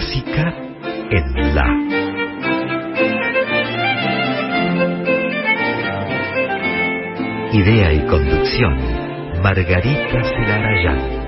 Clásica en La. Idea y conducción, Margarita Celarayán.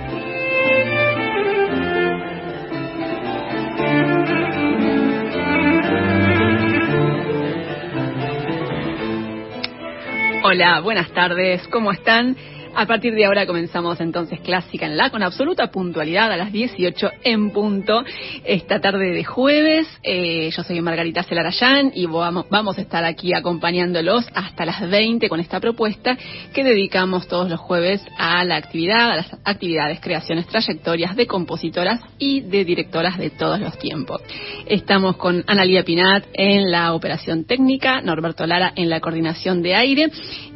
Hola, buenas tardes, ¿cómo están? A partir de ahora comenzamos entonces Clásica en la con absoluta puntualidad a las 18 en punto esta tarde de jueves. Eh, yo soy Margarita Celarayán y vamos, vamos a estar aquí acompañándolos hasta las 20 con esta propuesta que dedicamos todos los jueves a la actividad, a las actividades, creaciones, trayectorias de compositoras y de directoras de todos los tiempos. Estamos con Analia Pinat en la operación técnica, Norberto Lara en la coordinación de aire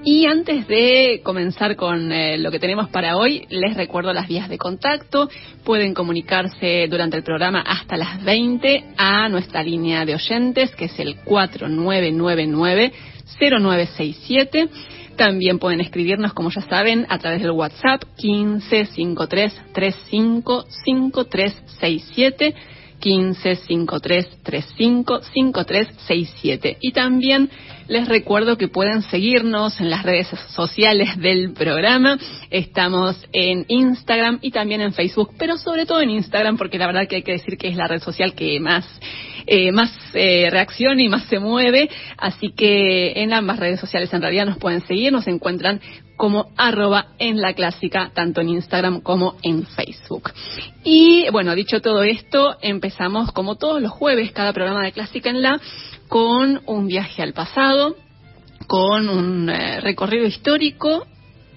y antes de comenzar con eh, lo que tenemos para hoy, les recuerdo las vías de contacto. Pueden comunicarse durante el programa hasta las 20 a nuestra línea de oyentes, que es el 4999-0967. También pueden escribirnos, como ya saben, a través del WhatsApp 15 53 35 5367 15 53 35 5367. Y también les recuerdo que pueden seguirnos en las redes sociales del programa. Estamos en Instagram y también en Facebook, pero sobre todo en Instagram, porque la verdad que hay que decir que es la red social que más eh, más eh, reacciona y más se mueve. Así que en ambas redes sociales en realidad nos pueden seguir, nos encuentran como arroba en la clásica, tanto en Instagram como en Facebook. Y bueno, dicho todo esto, empezamos como todos los jueves, cada programa de Clásica en la, con un viaje al pasado, con un eh, recorrido histórico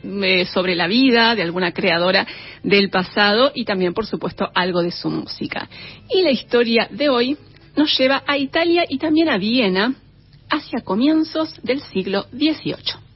eh, sobre la vida de alguna creadora del pasado y también, por supuesto, algo de su música. Y la historia de hoy nos lleva a Italia y también a Viena hacia comienzos del siglo XVIII.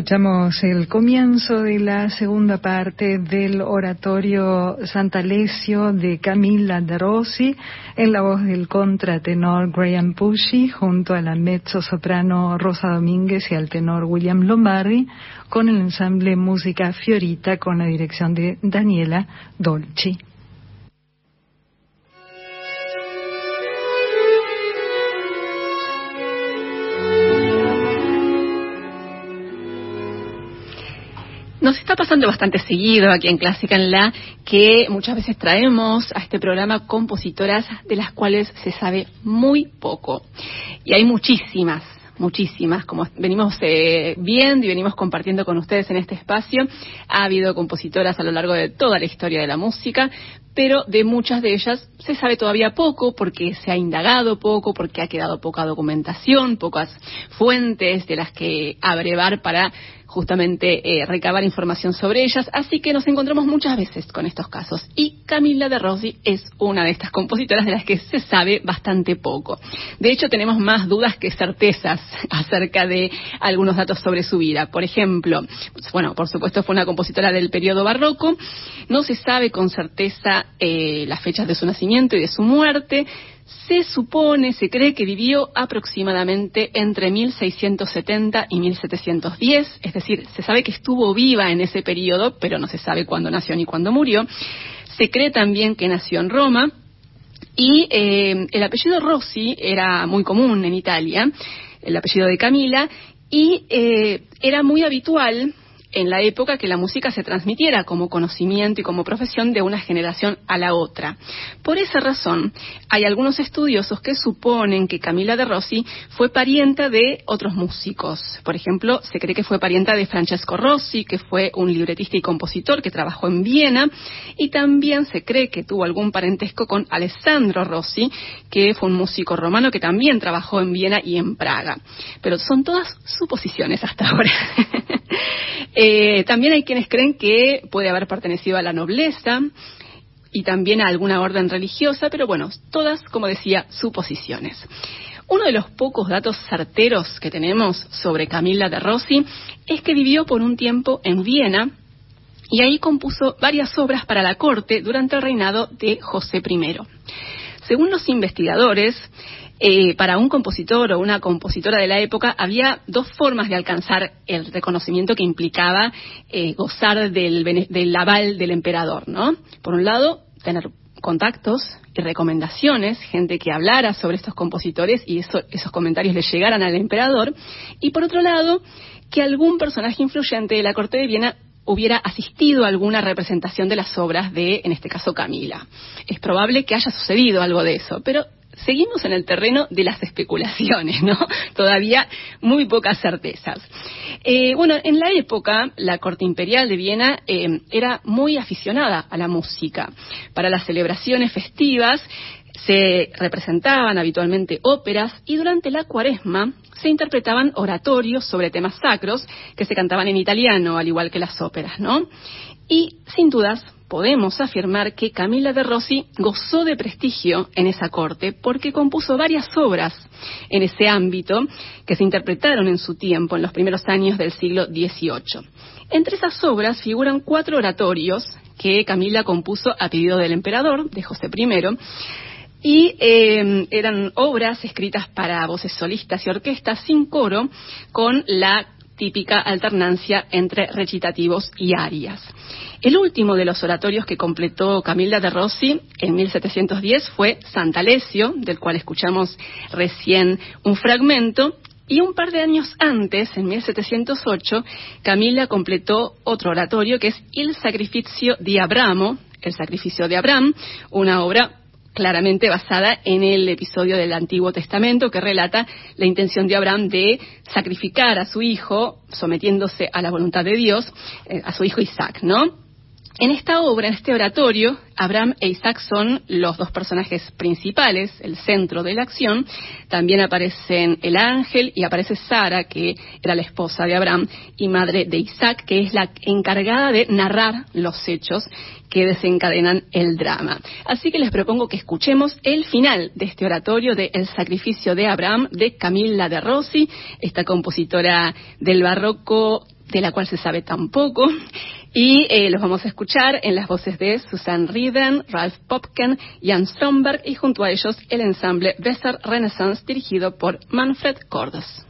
Escuchamos el comienzo de la segunda parte del oratorio Sant'Alessio de Camilla de Rossi en la voz del contratenor Graham Pushy junto a la mezzo soprano Rosa Domínguez y al tenor William Lombardi con el ensamble Música Fiorita con la dirección de Daniela Dolci. Nos está pasando bastante seguido aquí en Clásica en La que muchas veces traemos a este programa compositoras de las cuales se sabe muy poco. Y hay muchísimas, muchísimas, como venimos eh, viendo y venimos compartiendo con ustedes en este espacio. Ha habido compositoras a lo largo de toda la historia de la música, pero de muchas de ellas se sabe todavía poco porque se ha indagado poco, porque ha quedado poca documentación, pocas fuentes de las que abrevar para justamente eh, recabar información sobre ellas, así que nos encontramos muchas veces con estos casos. Y Camila de Rossi es una de estas compositoras de las que se sabe bastante poco. De hecho, tenemos más dudas que certezas acerca de algunos datos sobre su vida. Por ejemplo, bueno, por supuesto fue una compositora del periodo barroco, no se sabe con certeza eh, las fechas de su nacimiento y de su muerte, se supone, se cree que vivió aproximadamente entre 1670 y 1710, es decir, se sabe que estuvo viva en ese periodo, pero no se sabe cuándo nació ni cuándo murió. Se cree también que nació en Roma y eh, el apellido Rossi era muy común en Italia, el apellido de Camila, y eh, era muy habitual en la época que la música se transmitiera como conocimiento y como profesión de una generación a la otra. Por esa razón, hay algunos estudiosos que suponen que Camila de Rossi fue parienta de otros músicos. Por ejemplo, se cree que fue parienta de Francesco Rossi, que fue un libretista y compositor que trabajó en Viena, y también se cree que tuvo algún parentesco con Alessandro Rossi, que fue un músico romano que también trabajó en Viena y en Praga. Pero son todas suposiciones hasta ahora. Eh, también hay quienes creen que puede haber pertenecido a la nobleza. y también a alguna orden religiosa, pero bueno, todas, como decía, suposiciones. Uno de los pocos datos certeros que tenemos sobre Camilla de Rossi es que vivió por un tiempo en Viena y ahí compuso varias obras para la corte durante el reinado de José I. Según los investigadores, eh, para un compositor o una compositora de la época había dos formas de alcanzar el reconocimiento que implicaba eh, gozar del, del aval del emperador, ¿no? Por un lado, tener contactos y recomendaciones, gente que hablara sobre estos compositores y esos comentarios le llegaran al emperador, y por otro lado, que algún personaje influyente de la corte de Viena hubiera asistido a alguna representación de las obras de, en este caso, Camila. Es probable que haya sucedido algo de eso, pero seguimos en el terreno de las especulaciones, ¿no? Todavía muy pocas certezas. Eh, bueno, en la época, la corte imperial de Viena eh, era muy aficionada a la música. Para las celebraciones festivas se representaban habitualmente óperas y durante la cuaresma se interpretaban oratorios sobre temas sacros que se cantaban en italiano, al igual que las óperas, ¿no? Y sin dudas podemos afirmar que Camila de Rossi gozó de prestigio en esa corte porque compuso varias obras en ese ámbito que se interpretaron en su tiempo, en los primeros años del siglo XVIII. Entre esas obras figuran cuatro oratorios que Camila compuso a pedido del emperador, de José I, y eh, eran obras escritas para voces solistas y orquestas sin coro, con la típica alternancia entre recitativos y arias. El último de los oratorios que completó Camila de Rossi en 1710 fue Sant'Alessio, del cual escuchamos recién un fragmento, y un par de años antes, en 1708, Camila completó otro oratorio que es Il Sacrificio di Abramo, el sacrificio de Abraham, una obra claramente basada en el episodio del Antiguo Testamento que relata la intención de Abraham de sacrificar a su hijo, sometiéndose a la voluntad de Dios, eh, a su hijo Isaac, ¿no? En esta obra, en este oratorio, Abraham e Isaac son los dos personajes principales, el centro de la acción. También aparecen el ángel y aparece Sara, que era la esposa de Abraham y madre de Isaac, que es la encargada de narrar los hechos que desencadenan el drama. Así que les propongo que escuchemos el final de este oratorio de El sacrificio de Abraham de Camilla de Rossi, esta compositora del barroco de la cual se sabe tan poco. Y eh, los vamos a escuchar en las voces de Susan Rieden, Ralph Popken, Jan Stromberg y junto a ellos el ensamble Besser Renaissance dirigido por Manfred Cordes.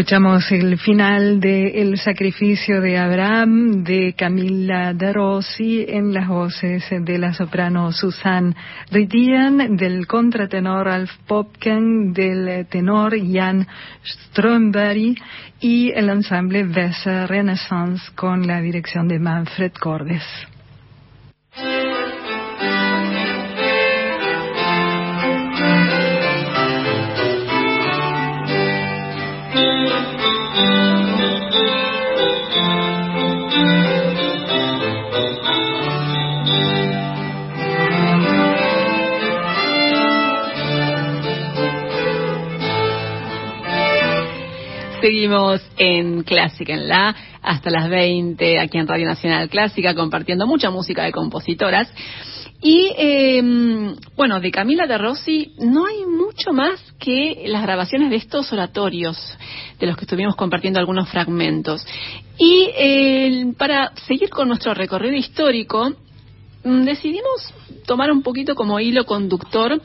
Escuchamos el final de El sacrificio de Abraham de Camilla de Rossi en las voces de la soprano Susan Ridian, del contratenor Alf Popken, del tenor Jan Strömberg y el ensamble Weser Renaissance con la dirección de Manfred Cordes. Seguimos en Clásica en La hasta las 20 aquí en Radio Nacional Clásica compartiendo mucha música de compositoras. Y em, bueno, de Camila de Rossi no hay mucho más que las grabaciones de estos oratorios, de los que estuvimos compartiendo algunos fragmentos. Y para seguir con nuestro recorrido histórico, mm, decidimos tomar un poquito como hilo conductor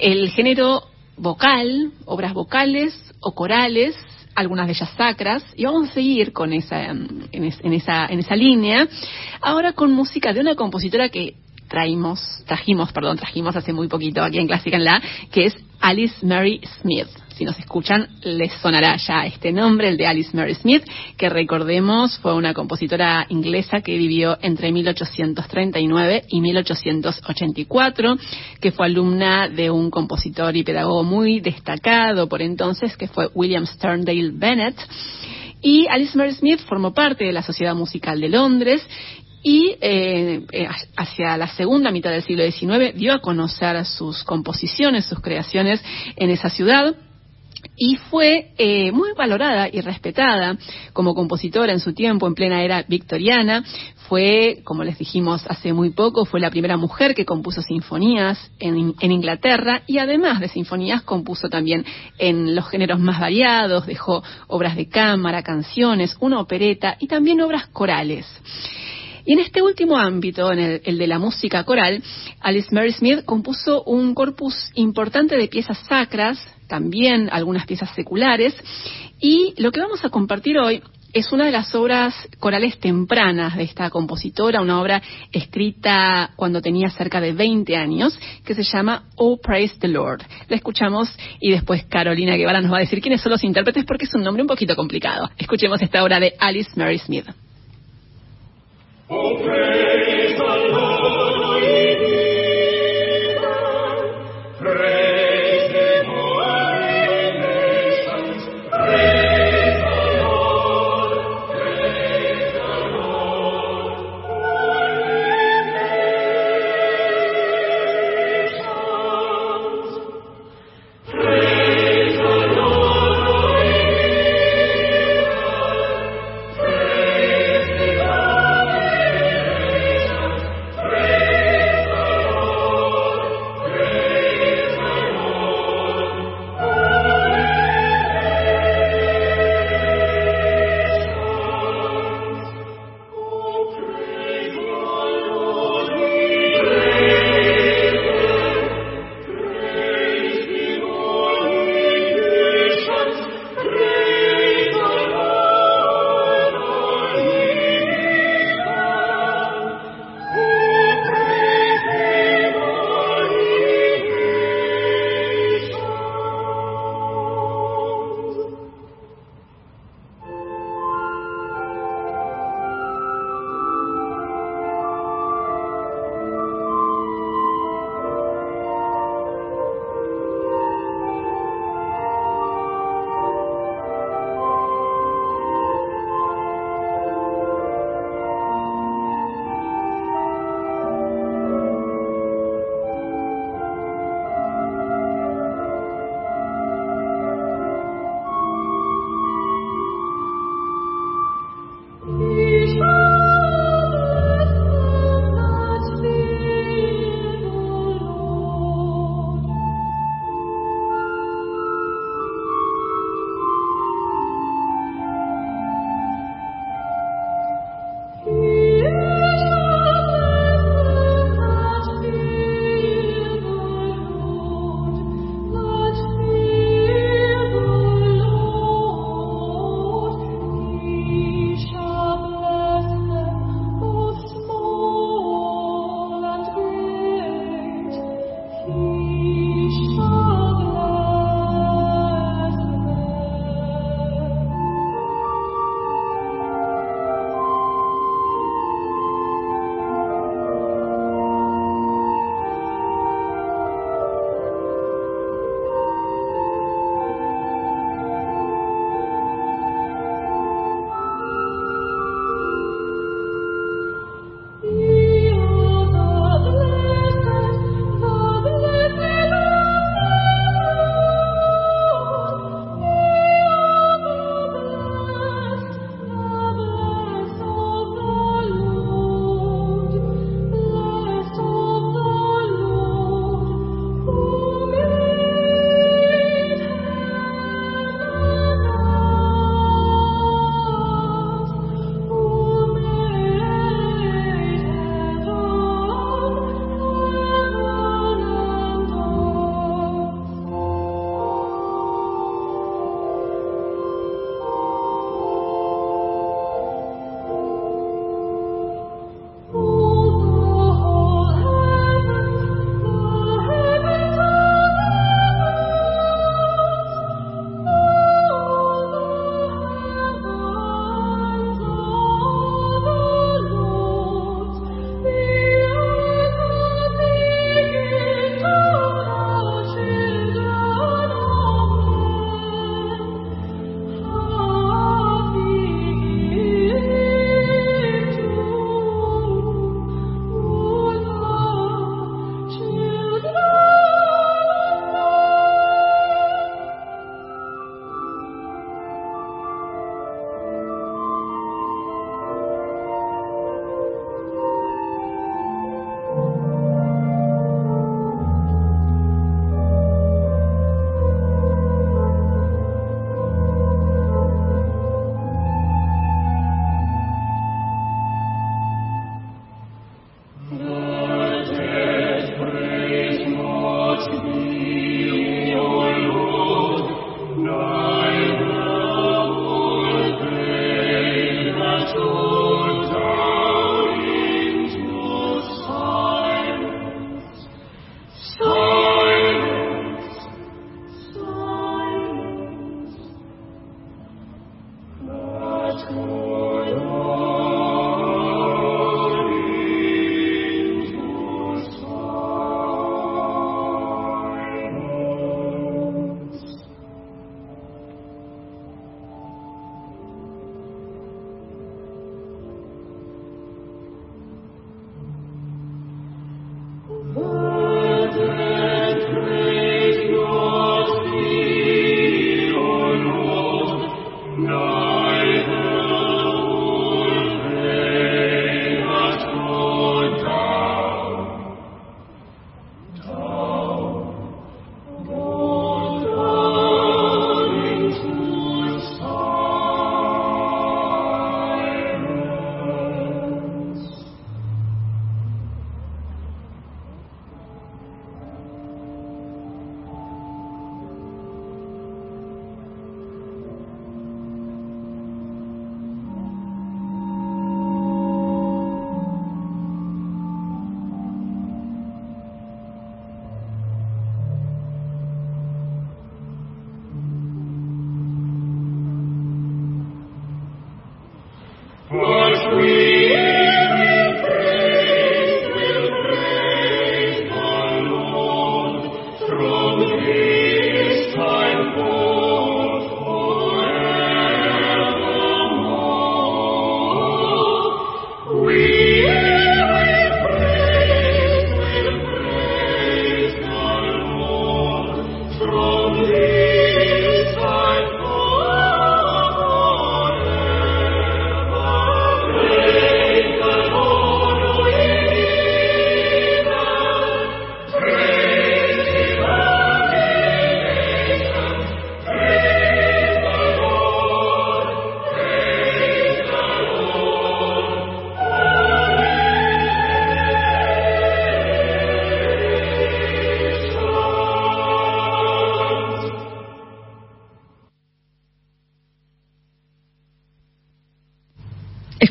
el género vocal, obras vocales o corales algunas de ellas sacras, y vamos a seguir con esa, en, esa, en esa línea, ahora con música de una compositora que traímos, trajimos, perdón, trajimos hace muy poquito aquí en Clásica en La, que es Alice Mary Smith. Si nos escuchan, les sonará ya este nombre, el de Alice Mary Smith, que recordemos fue una compositora inglesa que vivió entre 1839 y 1884, que fue alumna de un compositor y pedagogo muy destacado por entonces, que fue William Sterndale Bennett. Y Alice Mary Smith formó parte de la Sociedad Musical de Londres y eh, eh, hacia la segunda mitad del siglo XIX dio a conocer sus composiciones, sus creaciones en esa ciudad y fue eh, muy valorada y respetada como compositora en su tiempo, en plena era victoriana. Fue, como les dijimos hace muy poco, fue la primera mujer que compuso sinfonías en, en Inglaterra y además de sinfonías compuso también en los géneros más variados, dejó obras de cámara, canciones, una opereta y también obras corales. Y en este último ámbito, en el, de la música coral, Alice Mary Smith compuso un corpus importante de piezas sacras, también algunas piezas seculares, y lo que vamos a compartir hoy es una de las obras corales tempranas de esta compositora, una obra escrita cuando tenía cerca de 20 años, que se llama Oh Praise the Lord. La escuchamos y después Carolina Guevara nos va a decir quiénes son los intérpretes porque es un nombre un poquito complicado. Escuchemos esta obra de Alice Mary Smith. Oh, praise the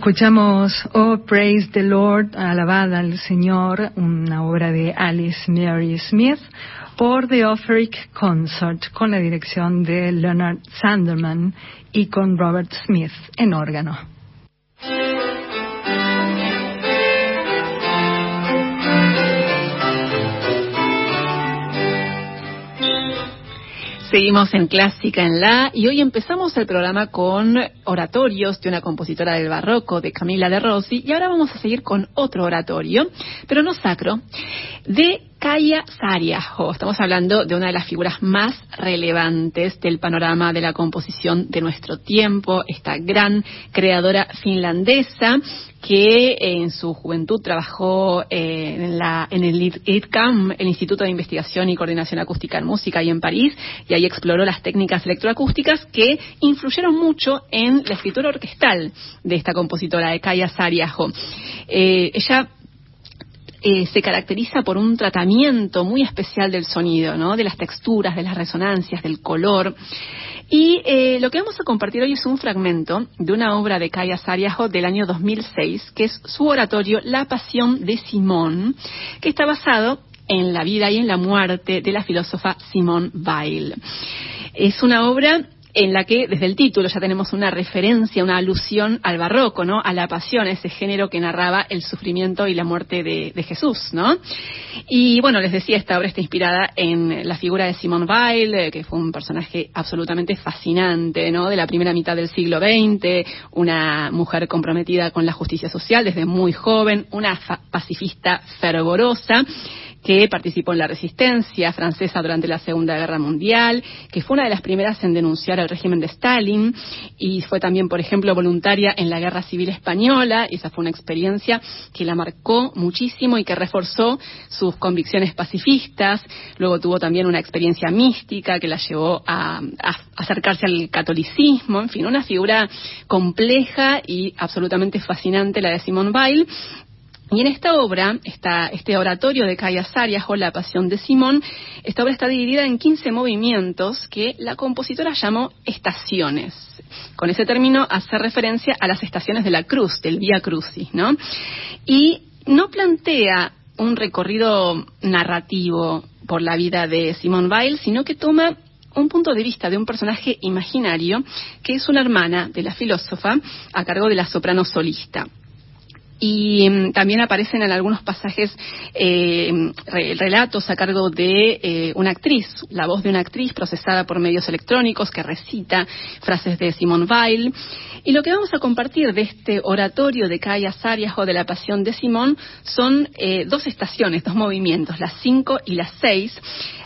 Escuchamos Oh Praise the Lord, alabada al Señor, una obra de Alice Mary Smith por The Offeric Concert con la dirección de Leonard Sanderman y con Robert Smith en órgano. Seguimos en Clásica en La y hoy empezamos el programa con oratorios de una compositora del barroco, de Camila de Rossi, y ahora vamos a seguir con otro oratorio, pero no sacro, de Kaya Sariajo. Estamos hablando de una de las figuras más relevantes del panorama de la composición de nuestro tiempo, esta gran creadora finlandesa que en su juventud trabajó eh, en, la, en el ITCAM, el Instituto de Investigación y Coordinación Acústica en Música, y en París, y ahí exploró las técnicas electroacústicas que influyeron mucho en la escritura orquestal de esta compositora, de Kaya Sariajo. Eh, ella eh, se caracteriza por un tratamiento muy especial del sonido, ¿no? De las texturas, de las resonancias, del color. Y eh, lo que vamos a compartir hoy es un fragmento de una obra de Kaya Sariajo del año 2006, que es su oratorio La Pasión de Simón, que está basado en la vida y en la muerte de la filósofa Simone Weil. Es una obra en la que desde el título ya tenemos una referencia, una alusión al barroco, ¿no? A la pasión, ese género que narraba el sufrimiento y la muerte de, Jesús, ¿no? Y bueno, les decía, esta obra está inspirada en la figura de Simone Weil, eh, que fue un personaje absolutamente fascinante, ¿no? De la primera mitad del siglo XX, una mujer comprometida con la justicia social desde muy joven, una pacifista fervorosa que participó en la resistencia francesa durante la Segunda Guerra Mundial, que fue una de las primeras en denunciar el régimen de Stalin y fue también, por ejemplo, voluntaria en la Guerra Civil Española. Y esa fue una experiencia que la marcó muchísimo y que reforzó sus convicciones pacifistas. Luego tuvo también una experiencia mística que la llevó a, a acercarse al catolicismo. En fin, una figura compleja y absolutamente fascinante la de Simone Weil y en esta obra, este oratorio de Kaya o La Pasión de Simón, esta obra está dividida en 15 movimientos que la compositora llamó estaciones. Con ese término hace referencia a las estaciones de la cruz, del Vía Crucis, ¿no? Y no plantea un recorrido narrativo por la vida de Simón Weil, sino que toma un punto de vista de un personaje imaginario que es una hermana de la filósofa a cargo de la soprano solista y mm, también aparecen en algunos pasajes eh, relatos a cargo de eh, una actriz, la voz de una actriz procesada por medios electrónicos que recita frases de Simone Weil. Y lo que vamos a compartir de este oratorio de Kaya Sariajo de la Pasión de Simón son eh, dos estaciones, dos movimientos, las cinco y las seis.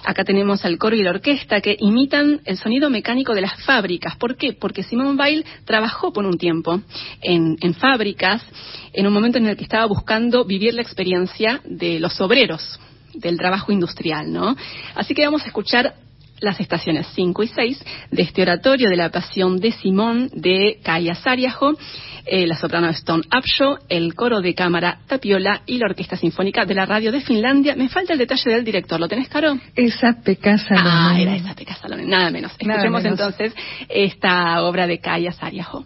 Acá tenemos al coro y la orquesta que imitan el sonido mecánico de las fábricas. ¿Por qué? Porque Simone Weil trabajó por un tiempo en, fábricas en un en el que estaba buscando vivir la experiencia de los obreros del trabajo industrial, ¿no? Así que vamos a escuchar las estaciones 5 y 6 de este oratorio de la Pasión de Simón de Kaya Sariajo, eh, la soprano Stone Upshaw, el coro de cámara Tapiola y la Orquesta Sinfónica de la Radio de Finlandia. Me falta el detalle del director, ¿lo tenés, Caro? Esa Pekka Ah, era esa Pekka nada menos. Escuchemos entonces esta obra de Kaya Sariajo.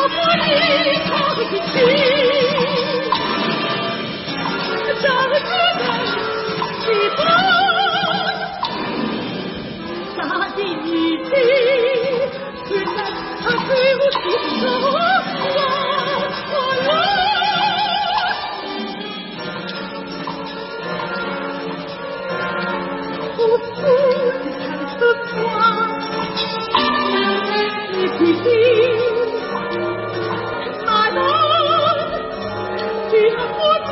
大漠的豪情，战士的气魄，大地母亲虽然她对我诉不完不完，朴素的春光，年轻的。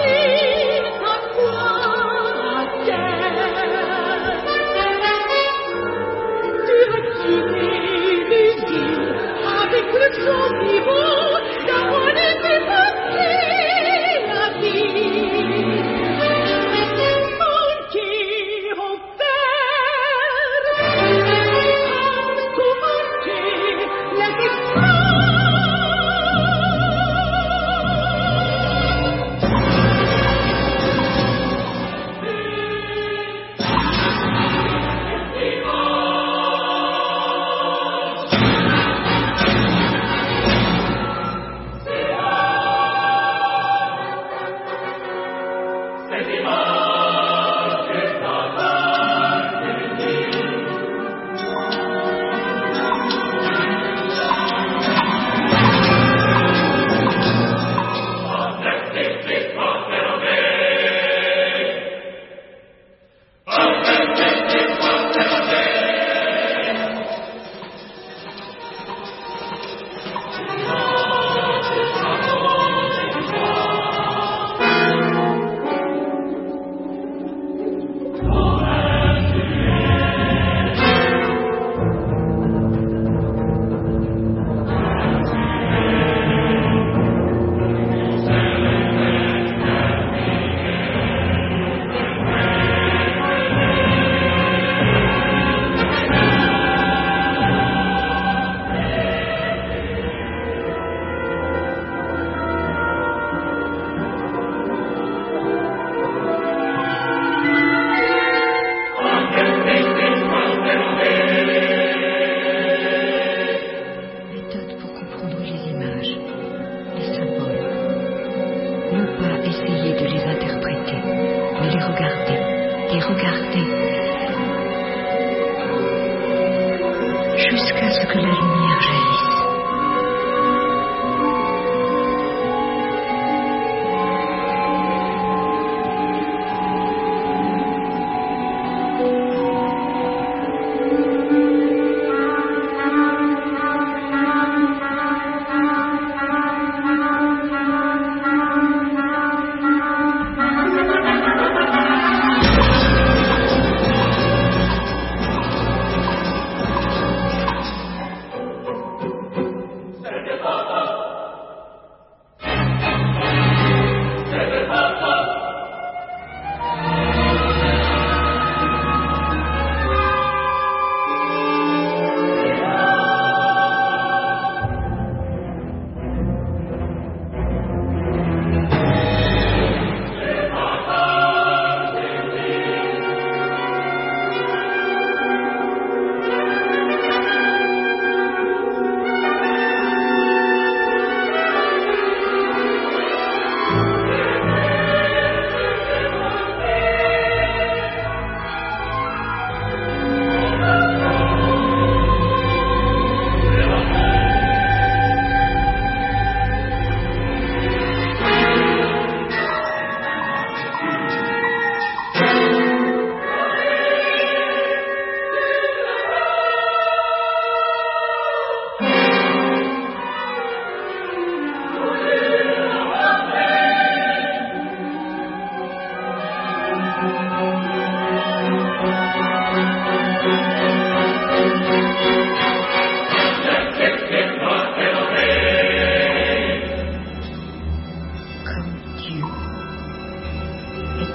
You.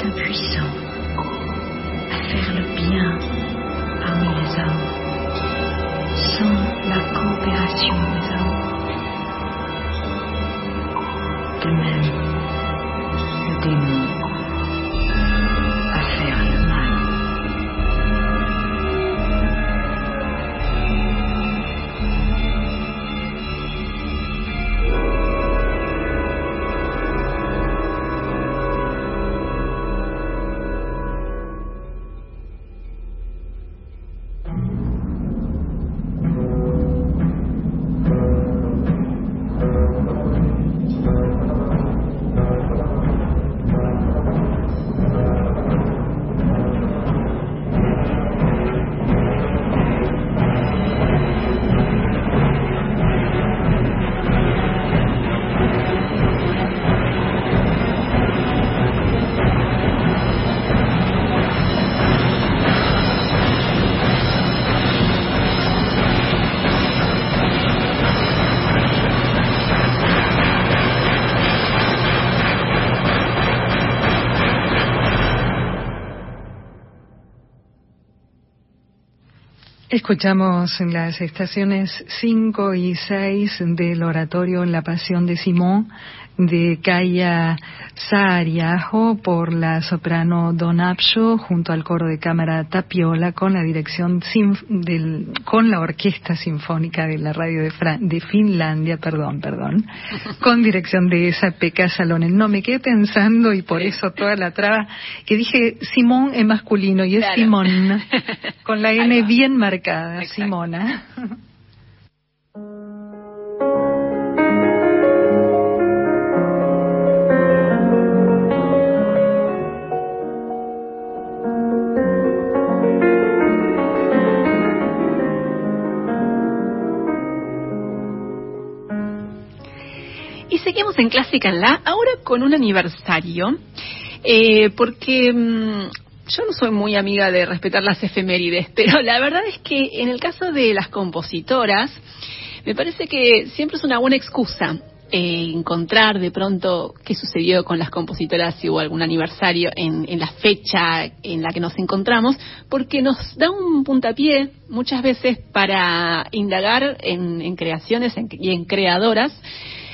Impuissant à faire le bien parmi les hommes sans la coopération des hommes. De même, Escuchamos las estaciones 5 y 6 del oratorio La Pasión de Simón de Kaya Sariajo por la soprano Don Apsho junto al coro de cámara Tapiola con la dirección del, con la orquesta sinfónica de la radio de, Fra- de Finlandia, perdón, perdón, con dirección de esa Pekka Salonen. No, me quedé pensando y por eso toda la traba que dije Simón es masculino y es Claro. Simón con la N bien marcada, Exacto. Simona. Seguimos en Clásica en La, ahora con un aniversario, eh, porque mm, yo no soy muy amiga de respetar las efemérides, pero la verdad es que en el caso de las compositoras, me parece que siempre es una buena excusa eh, encontrar de pronto qué sucedió con las compositoras, si hubo algún aniversario en, en la fecha en la que nos encontramos, porque nos da un puntapié muchas veces para indagar en, en creaciones y en creadoras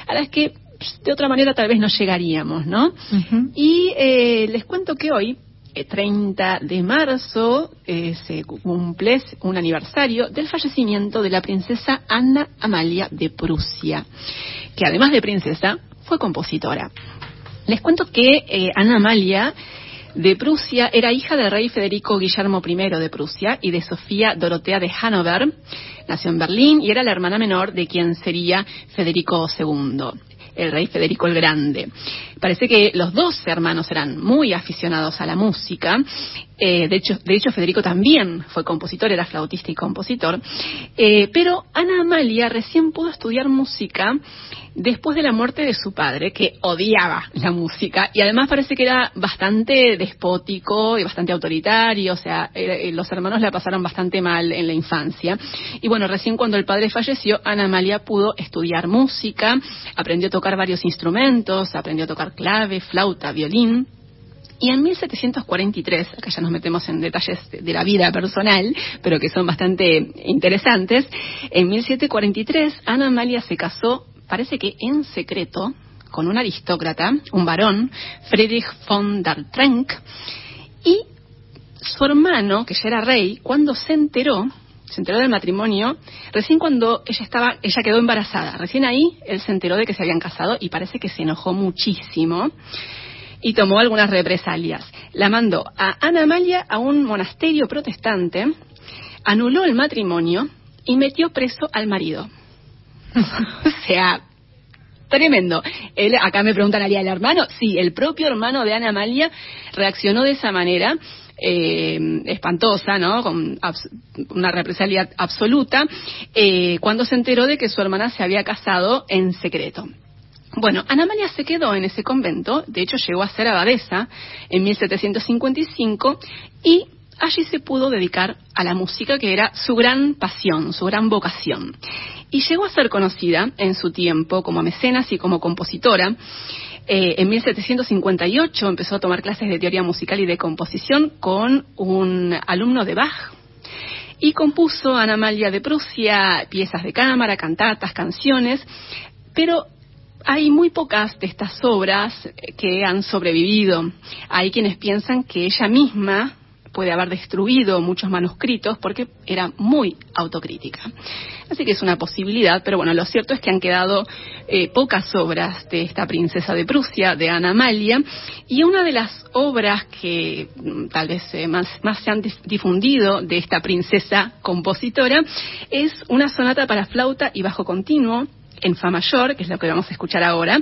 a las que pss, de otra manera tal vez no llegaríamos, ¿no? Y eh, les cuento que hoy, eh, 30 de marzo, eh, se cumple un aniversario del fallecimiento de la princesa Anna Amalia de Prusia, que además de princesa, fue compositora. Les cuento que eh, Ana Amalia de Prusia era hija del rey Federico Guillermo I de Prusia y de Sofía Dorotea de Hannover. Nació en Berlín y era la hermana menor de quien sería Federico II, el rey Federico el Grande. Parece que los dos hermanos eran muy aficionados a la música. Eh, de, hecho, de hecho, Federico también fue compositor, era flautista y compositor. Eh, pero Ana Amalia recién pudo estudiar música después de la muerte de su padre, que odiaba la música y además parece que era bastante despótico y bastante autoritario, o sea, eh, los hermanos la pasaron bastante mal en la infancia. Y bueno, recién cuando el padre falleció, Ana Amalia pudo estudiar música, aprendió a tocar varios instrumentos, aprendió a tocar clave, flauta, violín. Y en 1743, acá ya nos metemos en detalles de, la vida personal, pero que son bastante interesantes, en 1743 Ana Amalia se casó, parece que en secreto, con un aristócrata, un varón, Friedrich von der y su hermano, que ya era rey, cuando se enteró, se enteró del matrimonio, recién cuando ella estaba, ella quedó embarazada, recién ahí él se enteró de que se habían casado y parece que se enojó muchísimo y tomó algunas represalias. La mandó a Ana Amalia a un monasterio protestante, anuló el matrimonio y metió preso al marido. o sea, tremendo. Él, acá me preguntan, ¿haría el hermano? Sí, el propio hermano de Ana Amalia reaccionó de esa manera. eh, espantosa, ¿no? Con una represalia absoluta, eh, cuando se enteró de que su hermana se había casado en secreto. Bueno, Ana Amalia se quedó en ese convento, de hecho llegó a ser abadesa en 1755 y allí se pudo dedicar a la música, que era su gran pasión, su gran vocación. Y llegó a ser conocida en su tiempo como mecenas y como compositora. Eh, en 1758 empezó a tomar clases de teoría musical y de composición con un alumno de Bach. Y compuso Ana Amalia de Prusia piezas de cámara, cantatas, canciones, pero hay muy pocas de estas obras que han sobrevivido. Hay quienes piensan que ella misma puede haber destruido muchos manuscritos porque era muy autocrítica. Así que es una posibilidad, pero bueno, lo cierto es que han quedado eh, pocas obras de esta princesa de Prusia, de Ana Amalia, y una de las obras que mm, tal vez eh, más se han difundido de esta princesa compositora es una sonata para flauta y bajo continuo en Fa mayor, que es lo que vamos a escuchar ahora.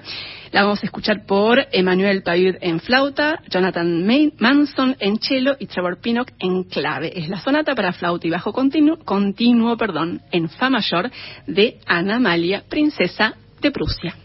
La vamos a escuchar por Emmanuel Payud en flauta, Jonathan Manson en cello y Trevor Pinnock en clave. Es la sonata para flauta y bajo continuo, continuo perdón, en Fa mayor de Ana Amalia, princesa de Prusia.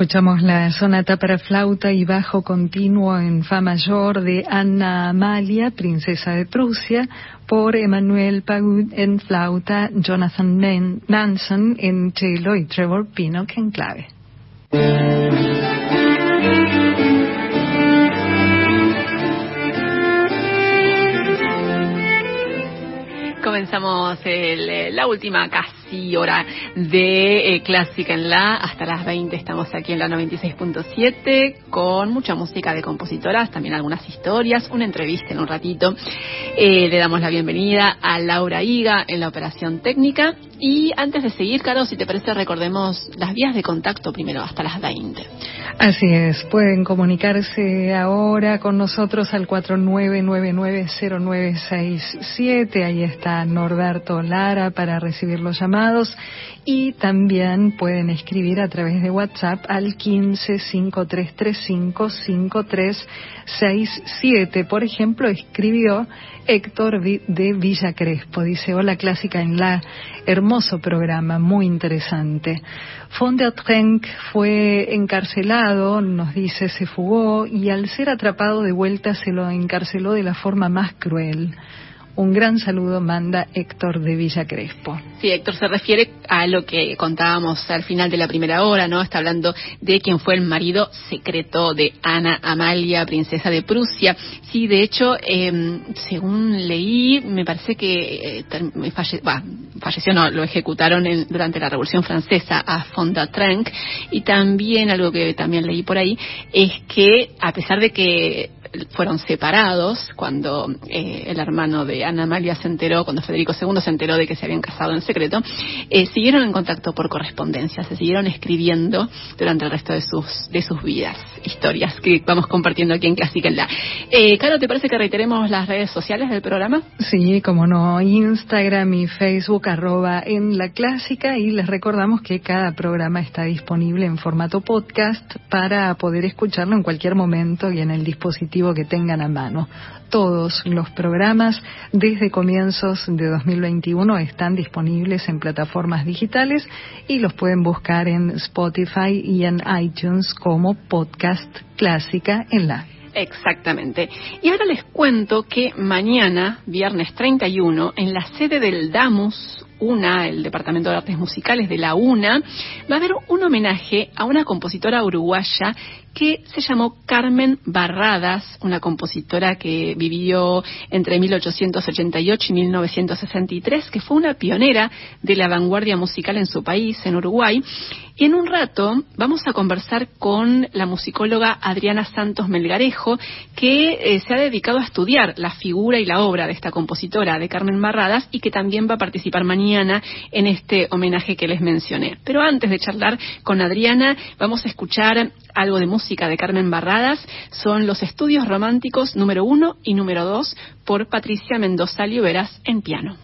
Escuchamos la sonata para flauta y bajo continuo en fa mayor de Anna Amalia, princesa de Prusia, por Emmanuel Pagud en flauta, Jonathan Manson en cello y Trevor Pinnock en clave. Comenzamos el, la última casi hora de eh, Clásica en la. Hasta las 20 estamos aquí en la 96.7 con mucha música de compositoras, también algunas historias, una entrevista en un ratito. Eh, le damos la bienvenida a Laura Higa en la operación técnica. Y antes de seguir, Caro, si te parece, recordemos las vías de contacto primero hasta las 20. Así es, pueden comunicarse ahora con nosotros al 49990967. Ahí está Norberto Lara para recibir los llamados y también pueden escribir a través de WhatsApp al 1553355367. Por ejemplo, escribió Héctor de Villa Crespo. Dice, hola clásica en la, hermoso programa, muy interesante. Von der Trenck fue encarcelado, nos dice, se fugó y al ser atrapado de vuelta se lo encarceló de la forma más cruel. Un gran saludo manda Héctor de Villa Crespo. Sí, Héctor se refiere a lo que contábamos al final de la primera hora, ¿no? Está hablando de quién fue el marido secreto de Ana Amalia, princesa de Prusia. Sí, de hecho, eh, según leí, me parece que eh, falle, bah, falleció, no, lo ejecutaron en, durante la Revolución Francesa a Fonda Trenck. Y también, algo que también leí por ahí, es que a pesar de que fueron separados cuando eh, el hermano de Ana Amalia se enteró, cuando Federico II se enteró de que se habían casado en secreto, eh, siguieron en contacto por correspondencia, se siguieron escribiendo durante el resto de sus, de sus vidas, historias que vamos compartiendo aquí en Clásica en la. Eh, Caro, ¿te parece que reiteremos las redes sociales del programa? Sí, como no, Instagram y Facebook arroba en la clásica y les recordamos que cada programa está disponible en formato podcast para poder escucharlo en cualquier momento y en el dispositivo que tengan a mano. Todos los programas desde comienzos de 2021 están disponibles en plataformas digitales y los pueden buscar en Spotify y en iTunes como podcast clásica en la. Exactamente. Y ahora les cuento que mañana, viernes 31, en la sede del DAMUS, UNA, el Departamento de Artes Musicales de la UNA, va a haber un homenaje a una compositora uruguaya que se llamó Carmen Barradas, una compositora que vivió entre 1888 y 1963, que fue una pionera de la vanguardia musical en su país, en Uruguay. Y en un rato vamos a conversar con la musicóloga Adriana Santos Melgarejo, que eh, se ha dedicado a estudiar la figura y la obra de esta compositora, de Carmen Barradas, y que también va a participar mañana en este homenaje que les mencioné. Pero antes de charlar con Adriana, vamos a escuchar algo de música música de Carmen Barradas son los estudios románticos número uno y número dos por Patricia Mendoza Liberas en piano.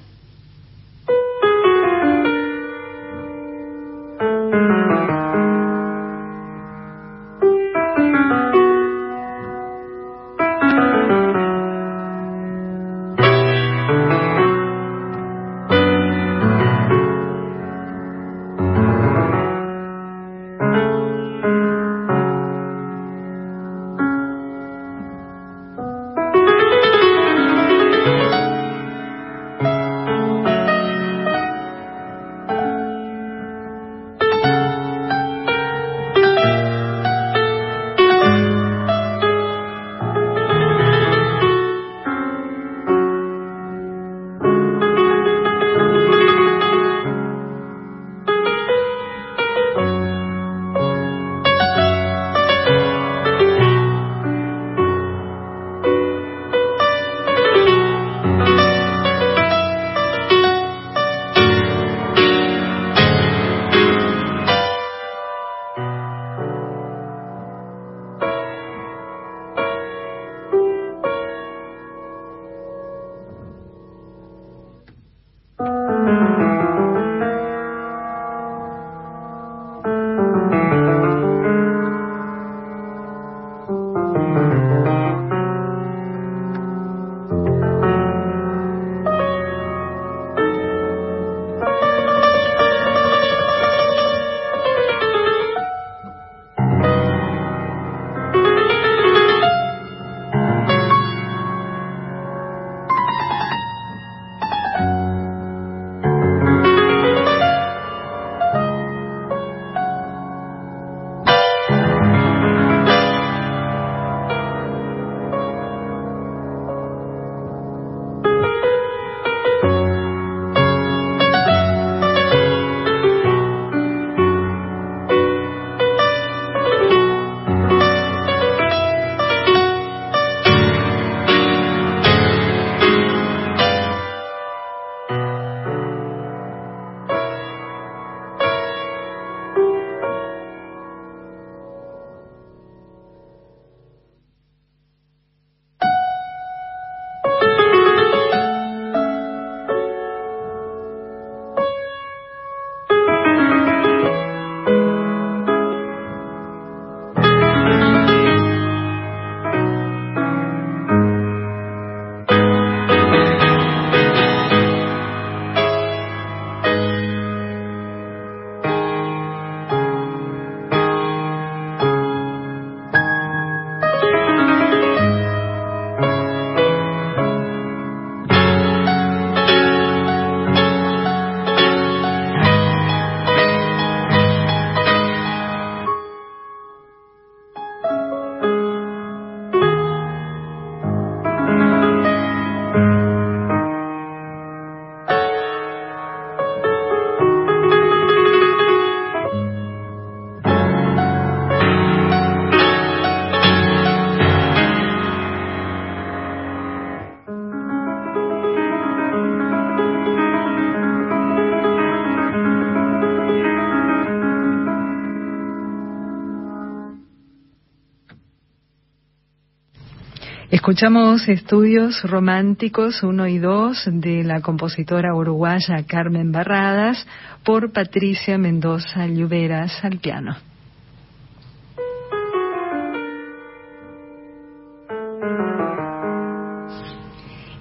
Escuchamos estudios románticos 1 y 2 de la compositora uruguaya Carmen Barradas por Patricia Mendoza Lluveras al piano.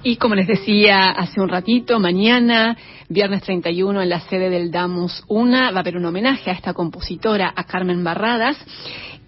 Y como les decía hace un ratito, mañana, viernes 31, en la sede del Damus Una, va a haber un homenaje a esta compositora, a Carmen Barradas.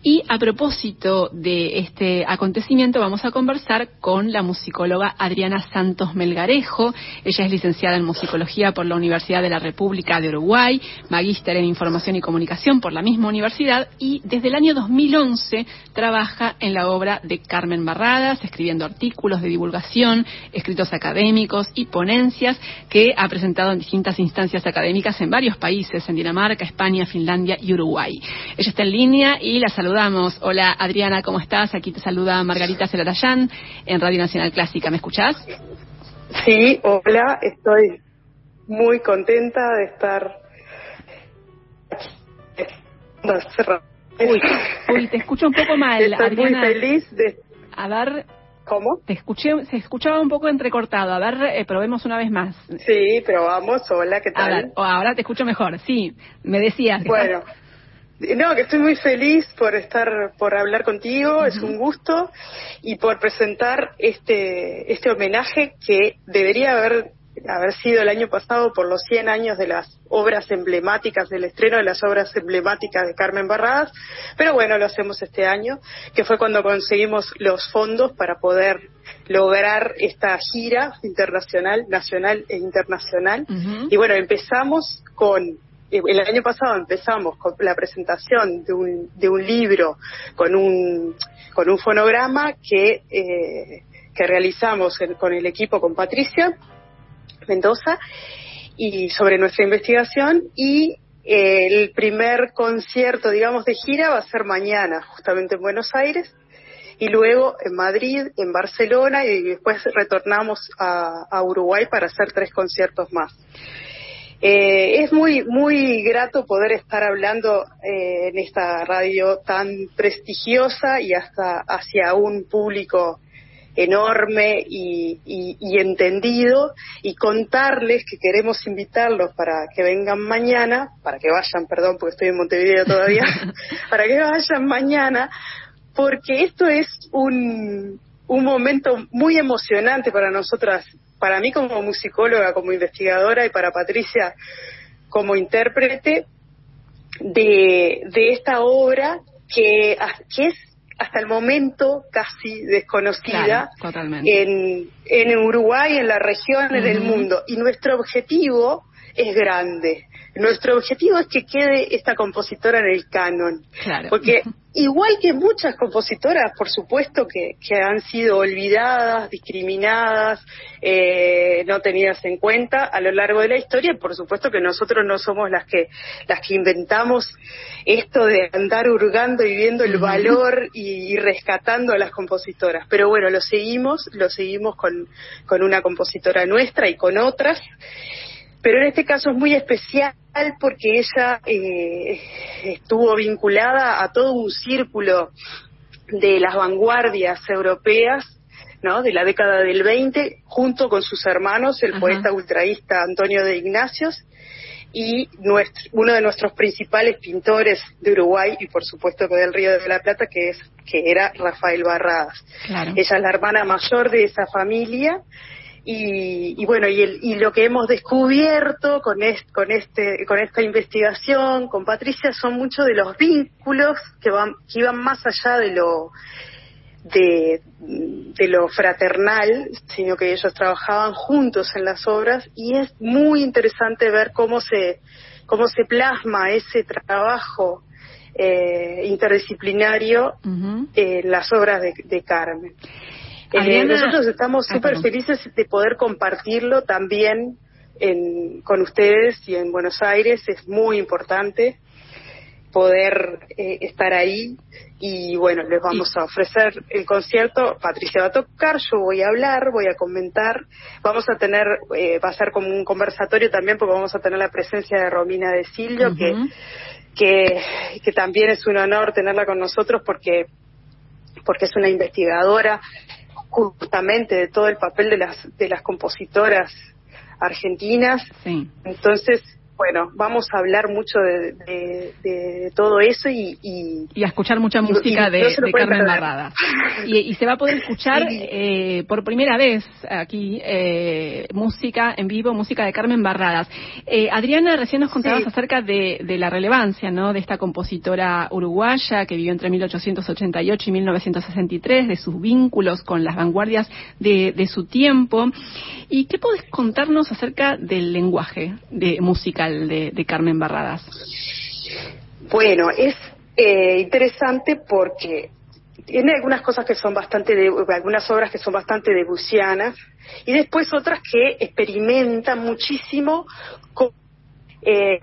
Y a propósito de este acontecimiento, vamos a conversar con la musicóloga Adriana Santos Melgarejo. Ella es licenciada en musicología por la Universidad de la República de Uruguay, magíster en información y comunicación por la misma universidad y desde el año 2011 trabaja en la obra de Carmen Barradas, escribiendo artículos de divulgación, escritos académicos y ponencias que ha presentado en distintas instancias académicas en varios países, en Dinamarca, España, Finlandia y Uruguay. Ella está en línea y la saludamos. Hola Adriana, ¿cómo estás? Aquí te saluda Margarita Celarayán en Radio Nacional Clásica. ¿Me escuchás? Sí, hola, estoy muy contenta de estar Uy, uy, te escucho un poco mal, Estoy Adriana. muy feliz de... A ver, ¿Cómo? te escuché, se escuchaba un poco entrecortado. A ver, eh, probemos una vez más. Sí, pero vamos, hola, ¿qué tal? ahora te escucho mejor. Sí, me decías. Bueno, no, que estoy muy feliz por estar, por hablar contigo, es un gusto, y por presentar este, este homenaje que debería haber, haber sido el año pasado por los 100 años de las obras emblemáticas, del estreno de las obras emblemáticas de Carmen Barradas, pero bueno, lo hacemos este año, que fue cuando conseguimos los fondos para poder lograr esta gira internacional, nacional e internacional. Y bueno, empezamos con el año pasado empezamos con la presentación de un, de un libro con un, con un fonograma que, eh, que realizamos en- con el equipo, con Patricia Mendoza, y sobre nuestra investigación. Y eh, el primer concierto, digamos, de gira va a ser mañana, justamente en Buenos Aires. Y luego en Madrid, en Barcelona, y después retornamos a Uruguay para hacer tres conciertos más. Eh, es muy muy grato poder estar hablando eh, en esta radio tan prestigiosa y hasta hacia un público enorme y, y- y entendido y contarles que queremos invitarlos para que vengan mañana, para que vayan, perdón, porque estoy en Montevideo todavía, para que vayan mañana, porque esto es un, un momento muy emocionante para nosotras, para mí como musicóloga, como investigadora y para Patricia como intérprete de, de esta obra que, que es hasta el momento casi desconocida Claro, en, en Uruguay, en la región, en el Ujú. mundo. Y nuestro objetivo es grande. Nuestro objetivo es que quede esta compositora en el canon. Claro. Porque igual que muchas compositoras, por supuesto, que, que han sido olvidadas, discriminadas, eh, no tenidas en cuenta a lo largo de la historia, por supuesto que nosotros no somos las que, las que inventamos esto de andar hurgando y viendo el valor y, y rescatando a las compositoras. Pero bueno, lo seguimos, lo seguimos con, con una compositora nuestra y con otras pero en este caso es muy especial porque ella eh, estuvo vinculada a todo un círculo de las vanguardias europeas ¿no? de la década del 20 junto con sus hermanos el Ajá. poeta ultraísta Antonio de Ignacios y nuestro- uno de nuestros principales pintores de Uruguay y por supuesto que del Río de la Plata que es que era Rafael Barradas Claro. ella es la hermana mayor de esa familia y, y bueno y, el- y lo que hemos descubierto con con este con esta investigación con Patricia son muchos de los vínculos que van que iban más allá de lo de, de lo fraternal, sino que ellos trabajaban juntos en las obras y es muy interesante ver cómo se cómo se plasma ese trabajo eh, interdisciplinario en las obras de, de Carmen. Eh, nosotros estamos Ah, súper felices de poder compartirlo también en- con ustedes y en Buenos Aires. Es muy importante poder eh, estar ahí y bueno, les vamos a ofrecer el concierto. Patricia va a tocar, yo voy a hablar, voy a comentar. Vamos a tener, eh, va a ser como un conversatorio también porque vamos a tener la presencia de Romina de Silvio, que que, que también es un honor tenerla con nosotros porque, porque es una investigadora justamente de todo el papel de las de las compositoras argentinas. Sí. Entonces, bueno, vamos a hablar mucho de, de- de todo eso y, y- y a escuchar mucha música y de, no Carmen perder. Barradas. Y, se va a poder escuchar eh, por primera vez aquí eh, música en vivo, música de Carmen Barradas. Eh, Adriana, recién nos contabas Sí. acerca de, la relevancia ¿no? de esta compositora uruguaya que vivió entre 1888 y 1963, de sus vínculos con las vanguardias de, de su tiempo. ¿Y qué podés contarnos acerca del lenguaje de, musical de, de Carmen Barradas? bueno, es eh, interesante porque tiene algunas cosas que son bastante, de, algunas obras que son bastante debussianas y después otras que experimentan muchísimo con eh,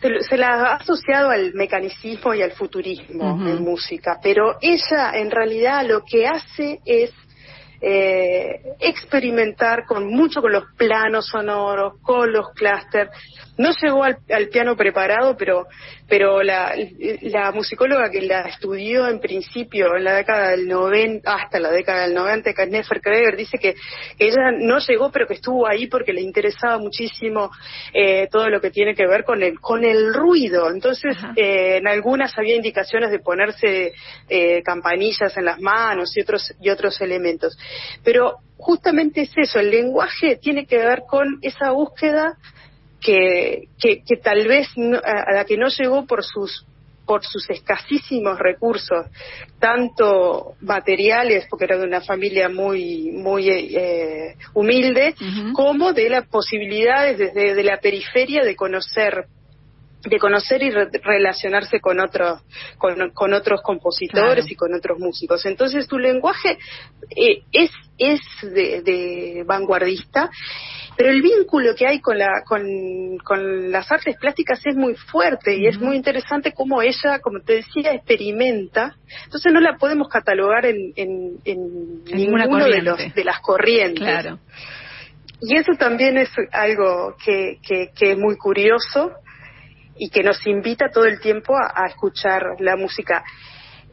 se, se la ha asociado al mecanicismo y al futurismo en música, pero ella en realidad lo que hace es eh, experimentar con mucho con los planos sonoros, con los clústeres. No llegó al, al piano preparado, pero pero la, la musicóloga que la estudió en principio en la década del 90 hasta la década del 90, que es Nefer Kreger, dice que, que ella no llegó, pero que estuvo ahí porque le interesaba muchísimo eh, todo lo que tiene que ver con el con el ruido. Entonces, eh, en algunas había indicaciones de ponerse eh, campanillas en las manos y otros y otros elementos. Pero justamente es eso, el lenguaje tiene que ver con esa búsqueda que, que, que tal vez no- a a la que no llegó por sus por sus escasísimos recursos, tanto materiales, porque era de una familia muy muy eh, humilde, Ujú. como de las posibilidades desde de la periferia de conocer de conocer y re- relacionarse con otros con, con otros compositores Claro. y con otros músicos entonces tu lenguaje eh, es es de, de vanguardista pero el vínculo que hay con la con, con las artes plásticas es muy fuerte y es muy interesante cómo ella como te decía experimenta entonces no la podemos catalogar en, en, en En ninguna de los de las corrientes Claro. y eso también es algo que, que, que es muy curioso y que nos invita todo el tiempo a, a escuchar la música.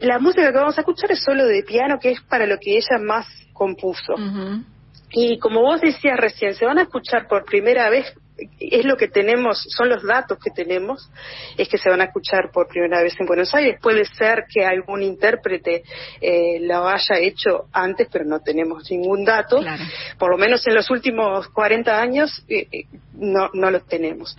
La música que vamos a escuchar es solo de piano, que es para lo que ella más compuso. Ujú. Y como vos decías recién, se van a escuchar por primera vez, es lo que tenemos, son los datos que tenemos, es que se van a escuchar por primera vez en Buenos Aires. Puede ser que algún intérprete eh, lo haya hecho antes, pero no tenemos ningún dato. Claro. Por lo menos en los últimos 40 años eh, eh, no, no lo tenemos.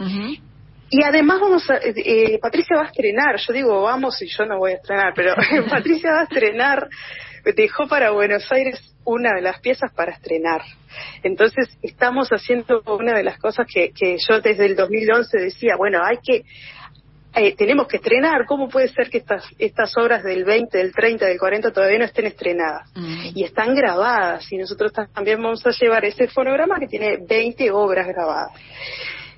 Y además vamos a, eh, Patricia va a estrenar, yo digo vamos y yo no voy a estrenar, pero Patricia va a estrenar, dejó para Buenos Aires una de las piezas para estrenar. Entonces estamos haciendo una de las cosas que, que yo desde el 2011 decía, bueno, hay que, eh, tenemos que estrenar, ¿cómo puede ser que estas, estas obras del 20, del 30, del 40 todavía no estén estrenadas? Mm. Y están grabadas y nosotros también vamos a llevar ese fonograma que tiene 20 obras grabadas.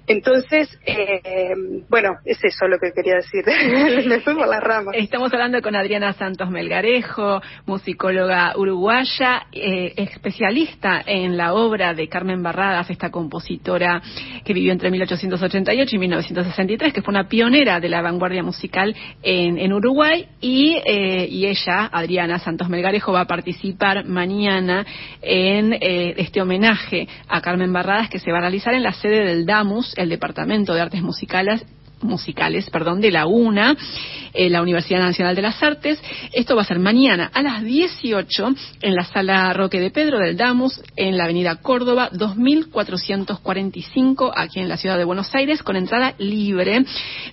Entonces, eh, bueno, es eso lo que quería decir. Me fui por las ramas. Estamos hablando con Adriana Santos Melgarejo, musicóloga uruguaya, eh, especialista en la obra de Carmen Barradas, esta compositora que vivió entre 1888 y 1963, que fue una pionera de la vanguardia musical en, en Uruguay, y, eh, y ella, Adriana Santos Melgarejo, va a participar mañana en eh, este homenaje a Carmen Barradas que se va a realizar en la sede del DAMUS, el Departamento de Artes Musicales musicales, perdón, de la UNA, eh, la Universidad Nacional de las Artes. Esto va a ser mañana a las 18 en la sala Roque de Pedro del Damus, en la avenida Córdoba, 2445, aquí en la ciudad de Buenos Aires, con entrada libre.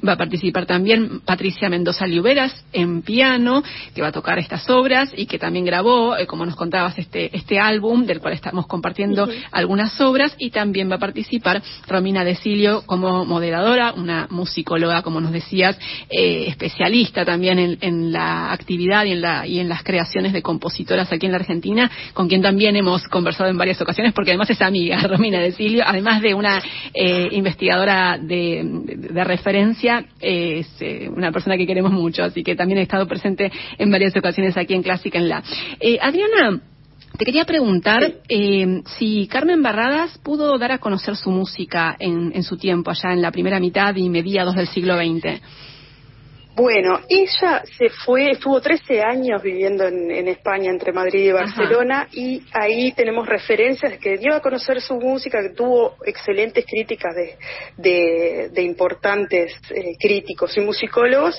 Va a participar también Patricia Mendoza Liuberas en piano, que va a tocar estas obras y que también grabó, eh, como nos contabas, este, este álbum del cual estamos compartiendo algunas obras y también va a participar Romina Desilio como moderadora, una musicóloga, como nos decías, eh, especialista también en, la actividad y en, la, y en las creaciones de compositoras aquí en la Argentina, con quien también hemos conversado en varias ocasiones, porque además es amiga, Romina Desilio, además de una eh, investigadora de, de- de referencia, es eh, una persona que queremos mucho, así que también ha estado presente en varias ocasiones aquí en Clásica en la. Eh, Adriana, te quería preguntar eh, si Carmen Barradas pudo dar a conocer su música en, en su tiempo, allá en la primera mitad y mediados del siglo XX. Bueno, ella se fue, estuvo 13 años viviendo en, en España, entre Madrid y Barcelona, y ahí tenemos referencias de que dio a conocer su música, que tuvo excelentes críticas de, de, de importantes eh, críticos y musicólogos.